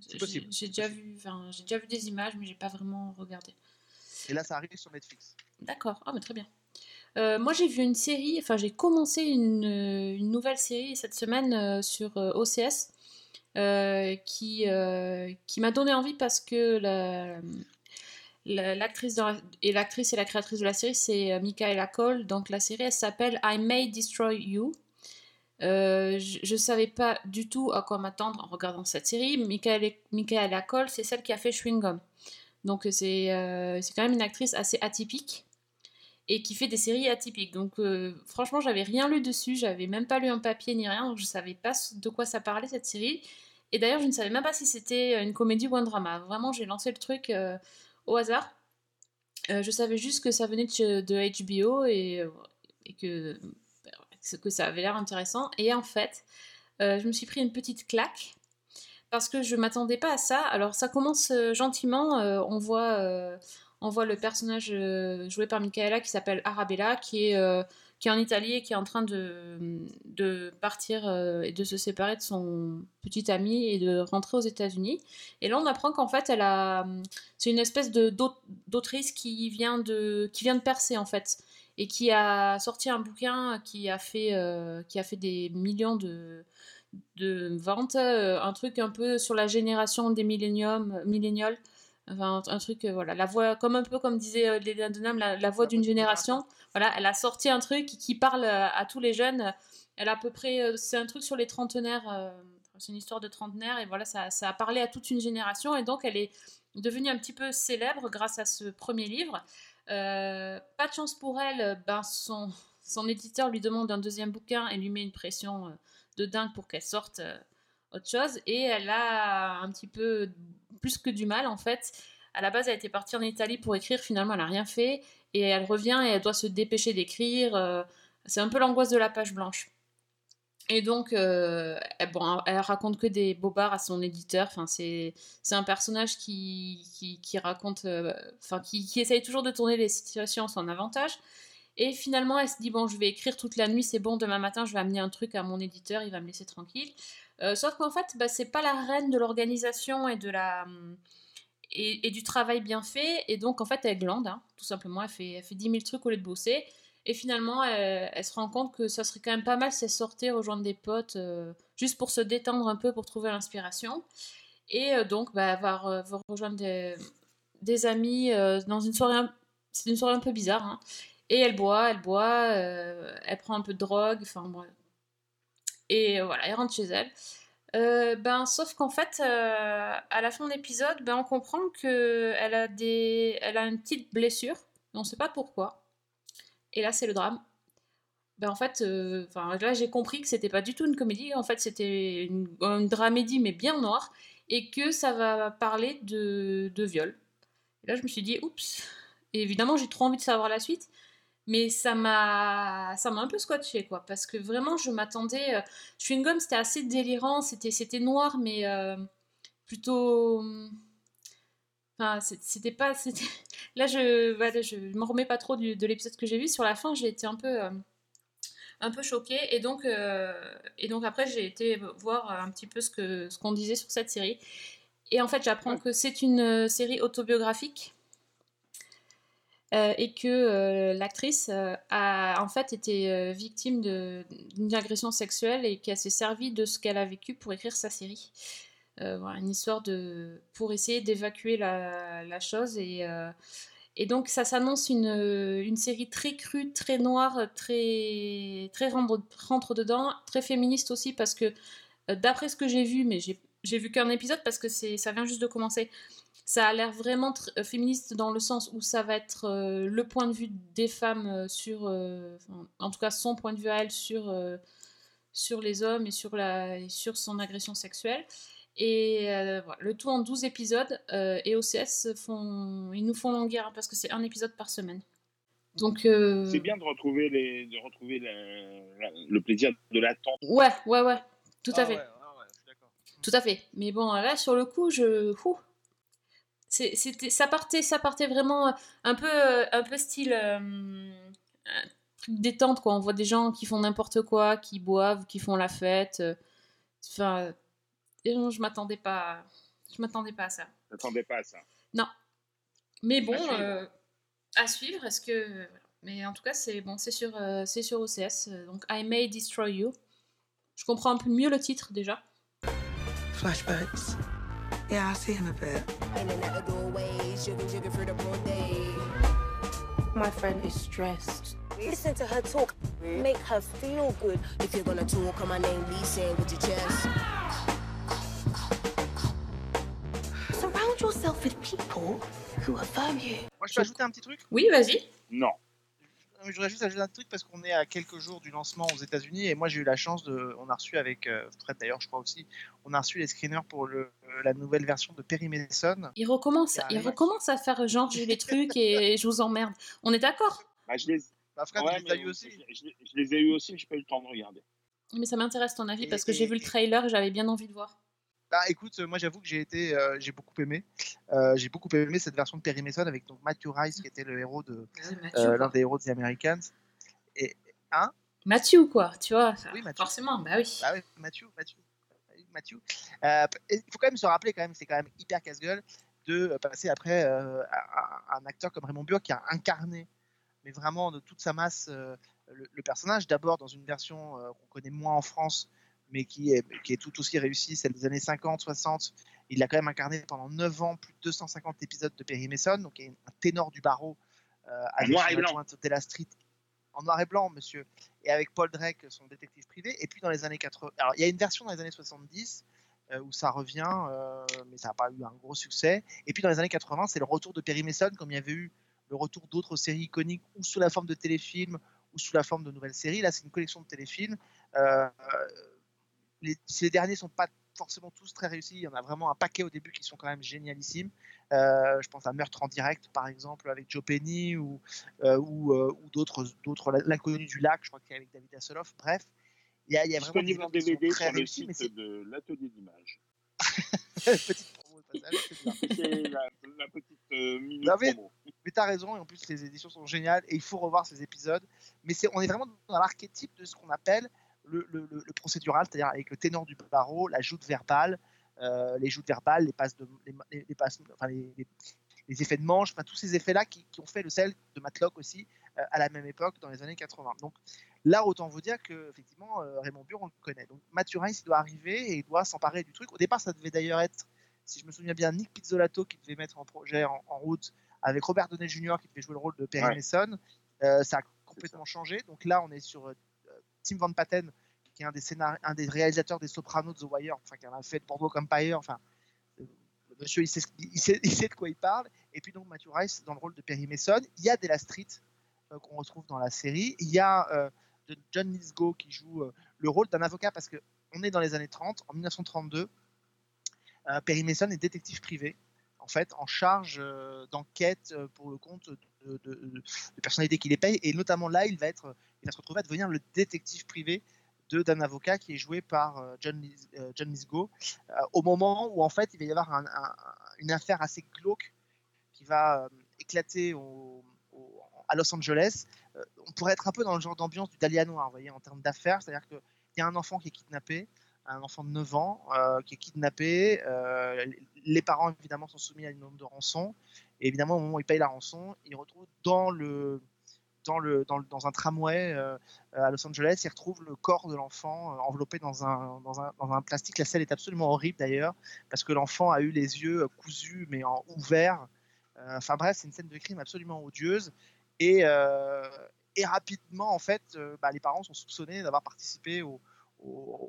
C'est possible, J'ai déjà vu, j'ai déjà vu des images, mais j'ai pas vraiment regardé. Et là, ça arrive sur Netflix. D'accord, ah mais très bien. Euh, moi j'ai vu une série, enfin j'ai commencé une, euh, une nouvelle série cette semaine euh, sur euh, OCS qui, qui m'a donné envie parce que la- la- l'actrice la- et l'actrice et la créatrice de la série c'est Michaela Cole. Donc la série elle s'appelle I May Destroy You. Euh, je, je savais pas du tout à quoi m'attendre en regardant cette série. Michaela, Cole c'est celle qui a fait Chewing Gum. Donc c'est euh, c'est quand même une actrice assez atypique et qui fait des séries atypiques. Donc euh, franchement, j'avais rien lu dessus, j'avais même pas lu un papier ni rien, donc je savais pas de quoi ça parlait cette série. Et d'ailleurs, je ne savais même pas si c'était une comédie ou un drama. Vraiment, j'ai lancé le truc euh, au hasard. Euh, je savais juste que ça venait de, HBO euh, et que, que ça avait l'air intéressant. Et en fait, euh, je me suis pris une petite claque parce que je m'attendais pas à ça. Alors ça commence euh, gentiment, euh, on voit on voit le personnage joué par Michaela qui s'appelle Arabella qui est qui est en Italie et qui est en train de, de partir et de se séparer de son petit ami et de rentrer aux États-Unis. Et là, on apprend qu'en fait, elle a, c'est une espèce d'autrice qui vient de qui vient de percer en fait et qui a sorti un bouquin qui a fait euh, qui a fait des millions de de ventes, euh, un truc un peu sur la génération des milléniums, millénials, enfin un, un truc euh, voilà, la voix comme un peu comme disait euh, Léna Dunham, la, la voix d'une génération. Voilà, elle a sorti un truc qui, parle euh, à tous les jeunes. Elle a à peu près, euh, c'est un truc sur les trentenaires, euh, c'est une histoire de trentenaires et voilà, ça, ça a parlé à toute une génération et donc elle est devenue un petit peu célèbre grâce à ce premier livre. Euh, pas de chance pour elle, ben son, son éditeur lui demande un deuxième bouquin et lui met une pression euh, de dingue pour qu'elle sorte euh, autre chose. Et elle a un petit peu plus que du mal en fait. À la base, elle était partie en Italie pour écrire, finalement, elle n'a rien fait. Et elle revient et elle doit se dépêcher d'écrire. euh, c'est un peu l'angoisse de la page blanche. Et donc, euh, elle, bon, elle raconte que des bobards à son éditeur. Enfin, c'est, c'est un personnage qui, qui, raconte, euh, enfin, qui, qui essaye toujours de tourner les situations à son avantage. Et finalement, elle se dit bon, je vais écrire toute la nuit, c'est bon. Demain matin, je vais amener un truc à mon éditeur, il va me laisser tranquille. Euh, sauf qu'en fait, bah, c'est pas la reine de l'organisation et de la et du travail bien fait. Et donc, en fait, elle glande, hein, tout simplement. Elle fait, elle fait 10 000 trucs au lieu de bosser. Et finalement, elle, se rend compte que ça serait quand même pas mal si elle sortait rejoindre des potes, euh, juste pour se détendre un peu, pour trouver l'inspiration. Et euh, donc, bah, va, va rejoindre des, amis euh, dans une soirée. C'est une soirée un peu bizarre. hein. Et elle boit, elle boit, euh, elle prend un peu de drogue, enfin bref. Et euh, voilà, elle rentre chez elle. Euh, ben, sauf qu'en fait, euh, à la fin de l'épisode, ben, on comprend que elle a des, a une petite blessure, on sait pas pourquoi. Et là, c'est le drame. Ben, en fait, euh, là, j'ai compris que c'était pas du tout une comédie. En fait, c'était une, une dramédie, mais bien noire, et que ça va parler de, de viol. Et là, je me suis dit, oups. Évidemment, j'ai trop envie de savoir la suite. mais ça m'a ça m'a un peu scotché quoi parce que vraiment je m'attendais euh, Chewing Gum c'était assez délirant c'était c'était noir mais euh, plutôt enfin c'était pas là je voilà, je m'en remets pas trop du- de l'épisode que j'ai vu. Sur la fin j'ai été un peu euh, un peu choquée. Et donc euh, et donc après j'ai été voir un petit peu ce que ce qu'on disait sur cette série. Et en fait j'apprends que c'est une euh, série autobiographique euh, et que euh, l'actrice euh, a en fait été victime d'une agression sexuelle et qu'elle s'est servie de ce qu'elle a vécu pour écrire sa série. Euh, une histoire de pour essayer d'évacuer la, la chose et euh, et donc ça s'annonce une, une série très crue, très noire, très très rentre, dedans, très féministe aussi parce que euh, d'après ce que j'ai vu, mais j'ai vu qu'un épisode parce que ça vient juste de commencer. Ça a l'air vraiment féministe dans le sens où ça va être le point de vue des femmes sur, en tout cas son point de vue à elle sur, sur les hommes et sur, la, et sur son agression sexuelle. Et euh, voilà, le tout en 12 épisodes. euh, et OCS, font, ils nous font longueur hein, parce que c'est un épisode par semaine. Donc, euh, C'est bien de retrouver, les, de retrouver la- la- le plaisir de l'attente. Ouais, ouais, ouais, tout à Ah fait. ouais, ah ouais. Tout à fait. Mais bon, là, sur le coup, je. Ouh. C'est- C'était, ça partait, ça partait vraiment un peu, un peu style euh, détente quoi. On voit des gens qui font n'importe quoi, qui boivent, qui font la fête. Enfin, je m'attendais pas, je m'attendais pas à ça. J'attendais pas à ça. Non. Mais bon, À suivre. euh, à suivre. Est-ce que, mais en tout cas, c'est bon, c'est sur, euh, c'est sur OCS. euh, Donc, I May Destroy You. Je comprends un peu mieux le titre déjà. Flashbacks. Yeah, I see him a bit. In and out the doorway, sugar, sugar for the broad day. My friend is stressed. Listen to her talk, make her feel good. If you're gonna talk on my name, Lisa with your chest. Yourself with people who affirm you. Moi, je peux ajouter un petit truc? Oui, vas-y. Non. Je voudrais juste ajouter un truc parce qu'on est à quelques jours du lancement aux États-Unis et moi j'ai eu la chance de. On a reçu avec euh, Fred d'ailleurs, je crois aussi, on a reçu les screeners pour le, la nouvelle version de Perry Mason. Il recommence, Il recommence à faire genre j'ai les trucs et je vous emmerde. On est d'accord? Bah, je les, Bah, Fred, ouais, les eu aussi. Je, je les- je les ai eu aussi, mais j'ai pas eu le temps de regarder. Mais ça m'intéresse ton avis Et- parce que j'ai vu le trailer et j'avais bien envie de voir. Bah écoute, euh, moi j'avoue que j'ai été, euh, j'ai beaucoup aimé. Euh, j'ai beaucoup aimé cette version de Perry Mason avec donc Matthew Rice qui était le héros de euh, l'un des héros de The Americans. Et hein? Mathieu quoi, tu vois. Oui. Forcément, bah oui. Bah oui. Oui, Mathieu. Euh, Il faut quand même se rappeler quand même, c'est quand même hyper casse-gueule de passer après à, un acteur comme Raymond Burr qui a incarné, mais vraiment de toute sa masse, le, le personnage. D'abord dans une version qu'on connaît moins en France, mais qui est, qui est tout aussi réussie, celle des années 50, 60. Il l'a quand même incarné pendant 9 ans, plus de 250 épisodes de Perry Mason, donc il est un ténor du barreau euh, avec noir et blanc. Della Street en noir et blanc, monsieur, et avec Paul Drake, son détective privé. Et puis dans les années 80, alors il y a une version dans les années 70 euh, où ça revient, euh, mais ça n'a pas eu un gros succès. Et puis dans les années 80, c'est le retour de Perry Mason, comme il y avait eu le retour d'autres séries iconiques, ou sous la forme de téléfilms, ou sous la forme de nouvelles séries. Là, c'est une collection de téléfilms. Euh, les, les derniers sont pas forcément tous très réussis, il y en a vraiment un paquet au début qui sont quand même génialissimes. Euh, je pense à Meurtre en direct, par exemple, avec Joe Penny, ou, euh, ou, euh, ou d'autres, d'autres, L'inconnu du lac, je crois qu'il y a avec David Hasselhoff. Bref, il y a, il y a vraiment des en DVD très sur le réussis, mais site de l'atelier d'image. petite promo c'est la, la petite minute Non, mais- promo. Mais t'as raison, et en plus les éditions sont géniales, et il faut revoir ces épisodes. Mais c'est, on est vraiment dans l'archétype de ce qu'on appelle le, le- le- le procédural, c'est-à-dire avec le ténor du barreau, la joute verbale, euh, les joutes verbales, les passes de, les, les- les passes, enfin les, les- les effets de manche, enfin tous ces effets-là qui, qui ont fait le sel de Matlock aussi euh, à la même époque, dans les années 80. Donc là, autant vous dire que effectivement euh, Raymond Burr, on le connaît. Donc Mathieu Rice, il doit arriver et il doit s'emparer du truc. Au départ, ça devait d'ailleurs être, si je me souviens bien, Nick Pizzolato qui devait mettre en projet en, en route avec Robert Downey Jr. qui devait jouer le rôle de Perry Ouais. Mason. Ça a complètement changé. Donc là, on est sur Tim Van Patten, qui est un des, un des réalisateurs des Sopranos de The Wire, enfin, qui en a fait de Empire. Enfin, euh, le monsieur, il sait, de quoi il parle. Et puis donc Matthew Rice dans le rôle de Perry Mason. Il y a Della Street euh, qu'on retrouve dans la série. Il y a euh, John Lithgow qui joue euh, le rôle d'un avocat parce que on est dans les années 30, en 1932. euh, Perry Mason est détective privé, en fait, en charge euh, d'enquête euh, pour le compte de, de- de personnalité qui les paye. Et notamment là, il va, être, il va se retrouver à devenir le détective privé d'un avocat qui est joué par euh, John, euh, John Lithgow, euh, au moment où en fait il va y avoir un- un- une affaire assez glauque qui va éclater à Los Angeles. On pourrait être un peu dans le genre d'ambiance du Dahlia Noir, vous voyez, en termes d'affaires, c'est-à-dire qu'il y a un enfant qui est kidnappé, un enfant de 9 ans qui est kidnappé, les parents évidemment sont soumis à une norme de rançon, et évidemment au moment où ils payent la rançon, ils retrouvent dans un tramway euh, à Los Angeles, ils retrouvent le corps de l'enfant euh, enveloppé dans un, plastique. La scène est absolument horrible d'ailleurs, parce que l'enfant a eu les yeux euh, cousus mais en ouverts. Euh, Enfin bref, c'est une scène de crime absolument odieuse. Et, rapidement, en fait, bah, les parents sont soupçonnés d'avoir participé au,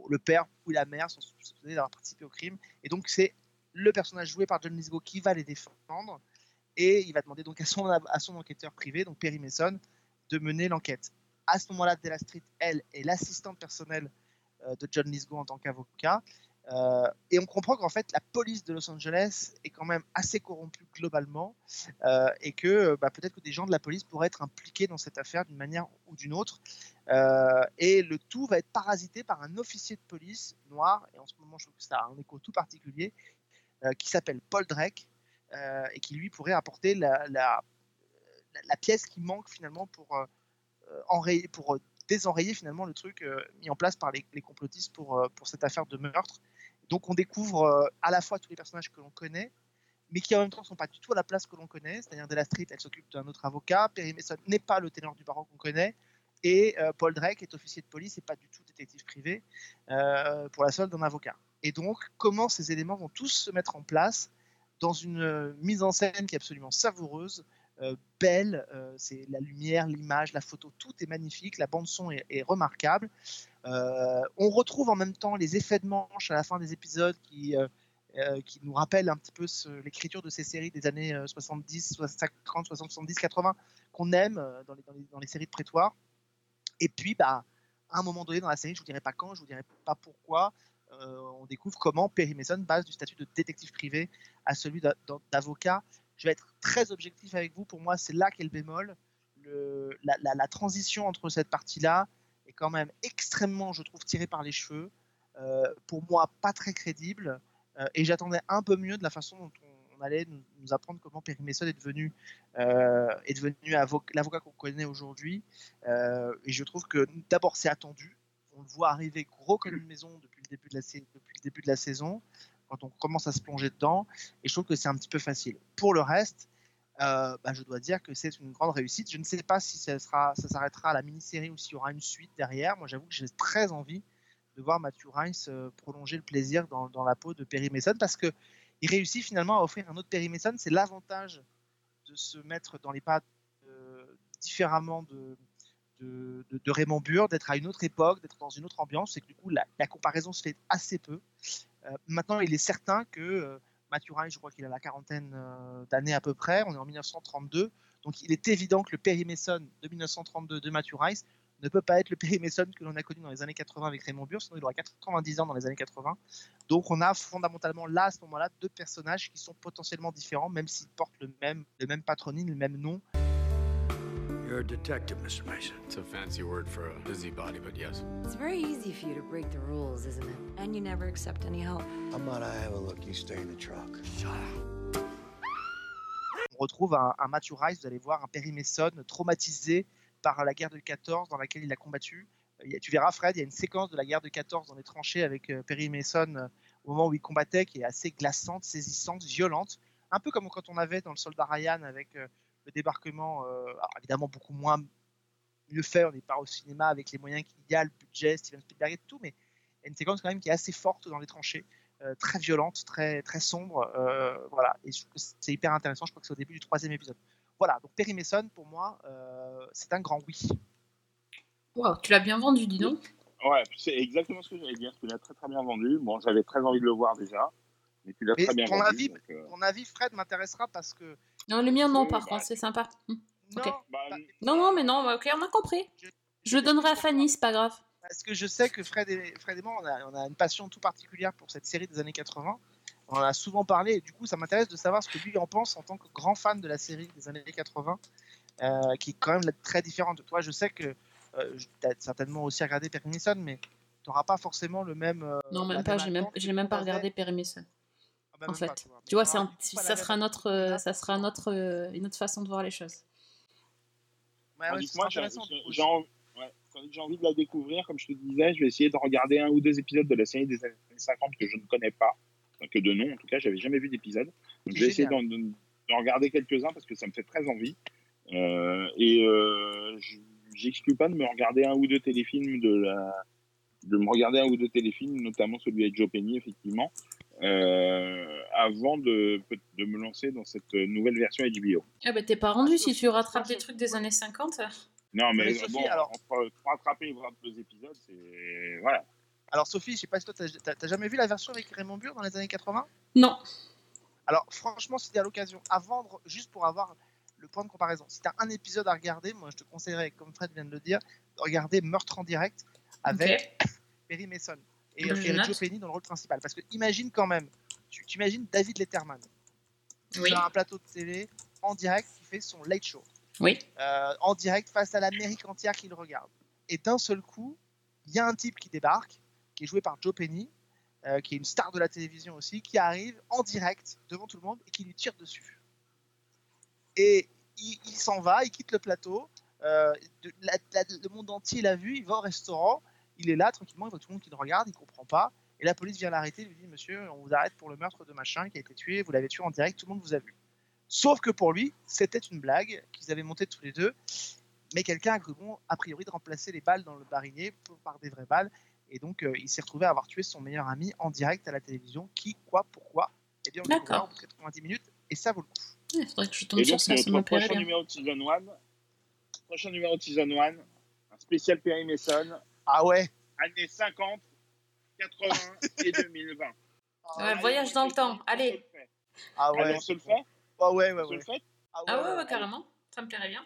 Le père ou la mère sont soupçonnés d'avoir participé au crime. Et donc, c'est le personnage joué par John Lithgow qui va les défendre. Et il va demander donc à son, à son enquêteur privé, donc Perry Mason, de mener l'enquête. À ce moment-là, Della Street, elle, est l'assistante personnelle euh, de John Lithgow en tant qu'avocat. Euh, et on comprend qu'en fait, la police de Los Angeles est quand même assez corrompue globalement euh, et que bah, peut-être que des gens de la police pourraient être impliqués dans cette affaire d'une manière ou d'une autre. Et le tout va être parasité par un officier de police noir, et en ce moment je trouve que ça a un écho tout particulier, qui s'appelle Paul Drake, euh, et qui lui pourrait apporter la, pièce qui manque finalement pour, euh, euh, désenrayer finalement le truc euh, mis en place par les, complotistes pour, cette affaire de meurtre. Donc on découvre à la fois tous les personnages que l'on connaît, mais qui en même temps ne sont pas du tout à la place que l'on connaît. C'est-à-dire Della Street, elle s'occupe d'un autre avocat, Perry Mason n'est pas le ténor du barreau qu'on connaît, et Paul Drake est officier de police et pas du tout détective privé pour la solde d'un avocat. Et donc, comment ces éléments vont tous se mettre en place dans une euh, mise en scène qui est absolument savoureuse, euh, belle, euh, c'est la lumière, l'image, la photo, tout est magnifique, la bande son est, remarquable. On retrouve en même temps les effets de manche à la fin des épisodes qui, qui nous rappellent un petit peu l'écriture de ces séries des années euh, 70, 50, 60, 70, 80 qu'on aime dans les, dans les- séries de prétoire. Et puis, bah, à un moment donné dans la série, je vous dirai pas quand, je vous dirai pas pourquoi, on découvre comment Perry Mason passe du statut de détective privé à celui d'a- d'a- d'avocat. Je vais être très objectif avec vous. Pour moi, c'est là qu'est le bémol. La, transition entre cette partie-là est quand même extrêmement, je trouve, tirée par les cheveux. Euh, pour moi, pas très crédible. Euh, et j'attendais un peu mieux de la façon dont on, allait nous, apprendre comment Perry Mason est devenu, euh, l'avocat qu'on connaît aujourd'hui. Euh, et je trouve que d'abord, c'est attendu. On le voit arriver gros comme une maison depuis le début de la, depuis le début de la saison, quand on commence à se plonger dedans. Et je trouve que c'est un petit peu facile. Pour le reste, euh, bah, je dois dire que c'est une grande réussite. Je ne sais pas si ça, sera, ça s'arrêtera à la mini-série ou s'il y aura une suite derrière. Moi, j'avoue que j'ai très envie de voir Matthew Rice euh, prolonger le plaisir dans, dans la peau de Perry Mason parce que il réussit finalement à offrir un autre Perry Mason. C'est l'avantage de se mettre dans les pas euh, différemment de, de, Raymond Burr, d'être à une autre époque, d'être dans une autre ambiance. C'est que du coup, la, comparaison se fait assez peu. Euh, maintenant, il est certain que euh, Matthew Rice, je crois qu'il a la quarantaine euh, d'années à peu près. On est en 1932. Donc, il est évident que le Perry Mason de 1932 de Matthew ne peut pas être le Perry Mason que l'on a connu dans les années 80 avec Raymond Burr, sinon il aura 90 ans dans les années 80. Donc on a fondamentalement là, à ce moment-là, deux personnages qui sont potentiellement différents, même s'ils portent le même, le même patronyme, le même nom. You're a detective, Mr. Mason. It's a fancy word for a busybody, but yes. It's very easy for you to break the rules, isn't it? And you never accept any help. How about I have a look? You stay in the truck. Shut up. on retrouve un, un Matthew Rice, vous allez voir, un Perry Mason traumatisé par la guerre de 14 dans laquelle il a combattu. Tu verras, Fred, il y a une séquence de la guerre de 14 dans les tranchées avec euh, Perry Mason euh, au moment où il combattait qui est assez glaçante, saisissante, violente. Un peu comme quand on avait dans le soldat Ryan avec euh, le débarquement, euh, alors évidemment beaucoup moins mieux fait, on n'est pas au cinéma avec les moyens qu'il y a, le budget, Steven Spielberg et tout, mais il y a une séquence quand même qui est assez forte dans les tranchées, euh, très violente, très, très sombre. euh, voilà, et je trouve que c'est hyper intéressant. Je crois que c'est au début du troisième épisode. Voilà, donc Perry Mason, pour moi, euh, c'est un grand oui. Wow, tu l'as bien vendu, dis donc. Ouais, c'est exactement ce que j'allais dire. Tu l'as très très bien vendu. Bon, j'avais très envie de le voir déjà, mais tu l'as très bien ton vendu. avis, donc, euh, ton avis, Fred, m'intéressera parce que. Non, le mien, non, par bah, contre, c'est sympa. Hmm. Bah, Non, non, mais non, ok, on a compris. Je le donnerai à Fanny, c'est pas grave. Parce que je sais que Fred et, Fred et moi, on a, on a une passion tout particulière pour cette série des années 80. On en a souvent parlé et du coup, ça m'intéresse de savoir ce que lui en pense en tant que grand fan de la série des années 80. euh, qui est quand même très différente. Toi, je sais que euh, tu as certainement aussi regardé Perry Mason, mais tu n'auras pas forcément le même. euh, Non, même pas, même, j'ai que même tu pas regardé Perry Mason. En fait, pas, tu vois. tu c'est un- ça sera notre, euh, ça sera notre, euh, une autre façon de voir les choses. Ouais, ouais, moi, j'ai envie, ouais, de la découvrir, comme je te disais, je vais essayer de regarder un ou deux épisodes de la série des années 50 que je ne connais pas, que de nom en tout cas, j'avais jamais vu d'épisode. Donc je vais essayer d'en regarder quelques-uns parce que ça me fait très envie. Euh, et euh, je- j'exclus pas de me regarder un ou deux téléfilms de la de me regarder un ou deux téléfilms, notamment celui avec Joe Penny, effectivement, euh, avant de, de me lancer dans cette nouvelle version HBO. Ah bah t'es pas rendu si tu rattrapes des trucs des années 50. Non, mais, Mais Sophie, bon, alors- entre rattraper deux épisodes, c'est. Voilà. Alors, Sophie, je sais pas si toi, t'as- t'as t'as jamais vu la version avec Raymond Burr dans les années 80 Non. Alors, franchement, si t'as l'occasion à vendre, juste pour avoir le point de comparaison, si t'as un épisode à regarder, moi, je te conseillerais, comme Fred vient de le dire, de regarder Meurtre en direct avec Perry Mason et, Je et. Joe Penny dans le rôle principal. Parce que imagine quand même, tu tu imagines David Letterman Oui. sur un plateau de télé en direct qui fait son late show. Oui. euh, en direct face à l'Amérique entière qui le regarde. Et d'un seul coup, il y a un type qui débarque, qui est joué par Joe Penny, euh, qui est une star de la télévision aussi, qui arrive en direct devant tout le monde et qui lui tire dessus. Et il, il s'en va, il quitte le plateau. euh, de- la- la- le monde entier l'a vu, il va au restaurant, il est là tranquillement, il voit tout le monde qui le regarde, il comprend pas. Et la police vient l'arrêter, lui dit Monsieur, on vous arrête pour le meurtre de machin qui a été tué, vous l'avez tué en direct, tout le monde vous a vu. Sauf que pour lui, c'était une blague qu'ils avaient montée tous les deux. Mais quelqu'un a cru bon, a priori, de remplacer les balles dans le barillet pour- par des vraies balles. Et donc, euh, il s'est retrouvé à avoir tué son meilleur ami en direct à la télévision. Qui, quoi, pourquoi? Eh bien, on le en 90 minutes et ça vaut le coup. Il faudrait que je tombe Et sur donc, ça, ça notre me plairait prochain bien. numéro de Season 1, prochain numéro de Season 1, un spécial Perry Mason, Ah ouais? Années 50, 80 et 2020. Ouais, voyage dans le temps, allez. Ah Allez, ouais on se le fait? Ah ouais, ouais, On se le ouais. fait? Ah ouais, ouais, carrément. Ça me plairait bien.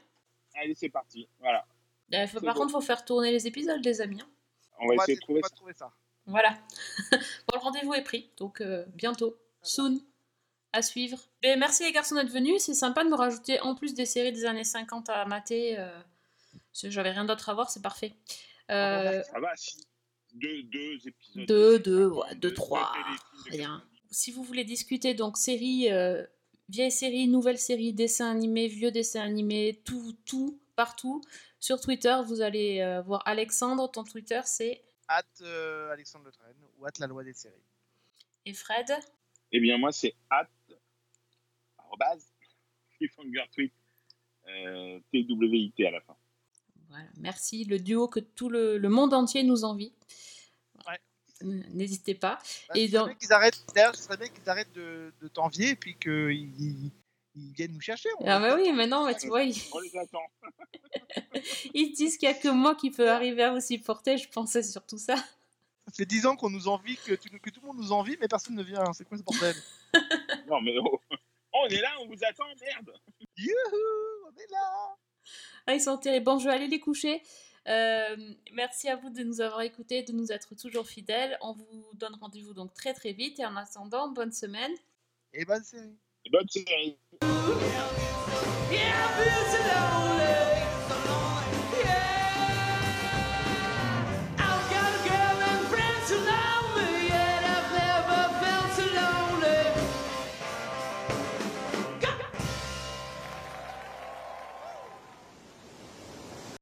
Allez, c'est parti. Voilà. Euh, faut- C'est par bon. contre, faut faire tourner les épisodes, les amis. hein. On va essayer de trouver ça. trouver ça. Voilà. bon, le rendez-vous est pris, donc euh, bientôt, soon, à suivre. Et merci les garçons d'être venus. C'est sympa de me rajouter en plus des séries des années 50 à mater. Euh, parce que j'avais rien d'autre à voir, c'est parfait. Euh, Ça va, si. Deux, deux épisodes. deux, deux, ouais, deux, trois, téléfilms de rien. Si vous voulez discuter, donc série, euh, vieille série, nouvelle série, dessin animé, vieux dessin animé, tout, tout, partout. Sur Twitter, vous allez euh, voir Alexandre. Ton Twitter, c'est. Euh, Alexandre Le Train ou hâte la loi des séries. Et Fred? Eh bien, moi, c'est at, arrobase, cliffhanger tweet, euh, TWIT à la fin. Voilà, merci. Le duo que tout le, le monde entier nous envie. Ouais. N'hésitez pas. Bah, Et qu'ils arrêtent, d'ailleurs, ce serait bien qu'ils arrêtent de, de t'envier et puis qu'ils ils, ils viennent nous chercher. on- Ah bah oui, mais non, mais tu vois, ils, On les attend. ils disent qu'il n'y a que moi qui peux arriver à vous supporter. Je pensais surtout ça. Ça fait 10 ans qu'on nous envie, que tout, que tout le monde nous envie, mais personne ne vient. C'est quoi ce bordel? Non, mais oh, on est là, on vous attend, merde. Youhou, on est là Ah, ils sont terribles. Bon, je vais aller les coucher. Euh, merci à vous de nous avoir écoutés, de nous être toujours fidèles. On vous donne rendez-vous donc très très vite. Et en attendant, bonne semaine. Et bonne série. Bonne série.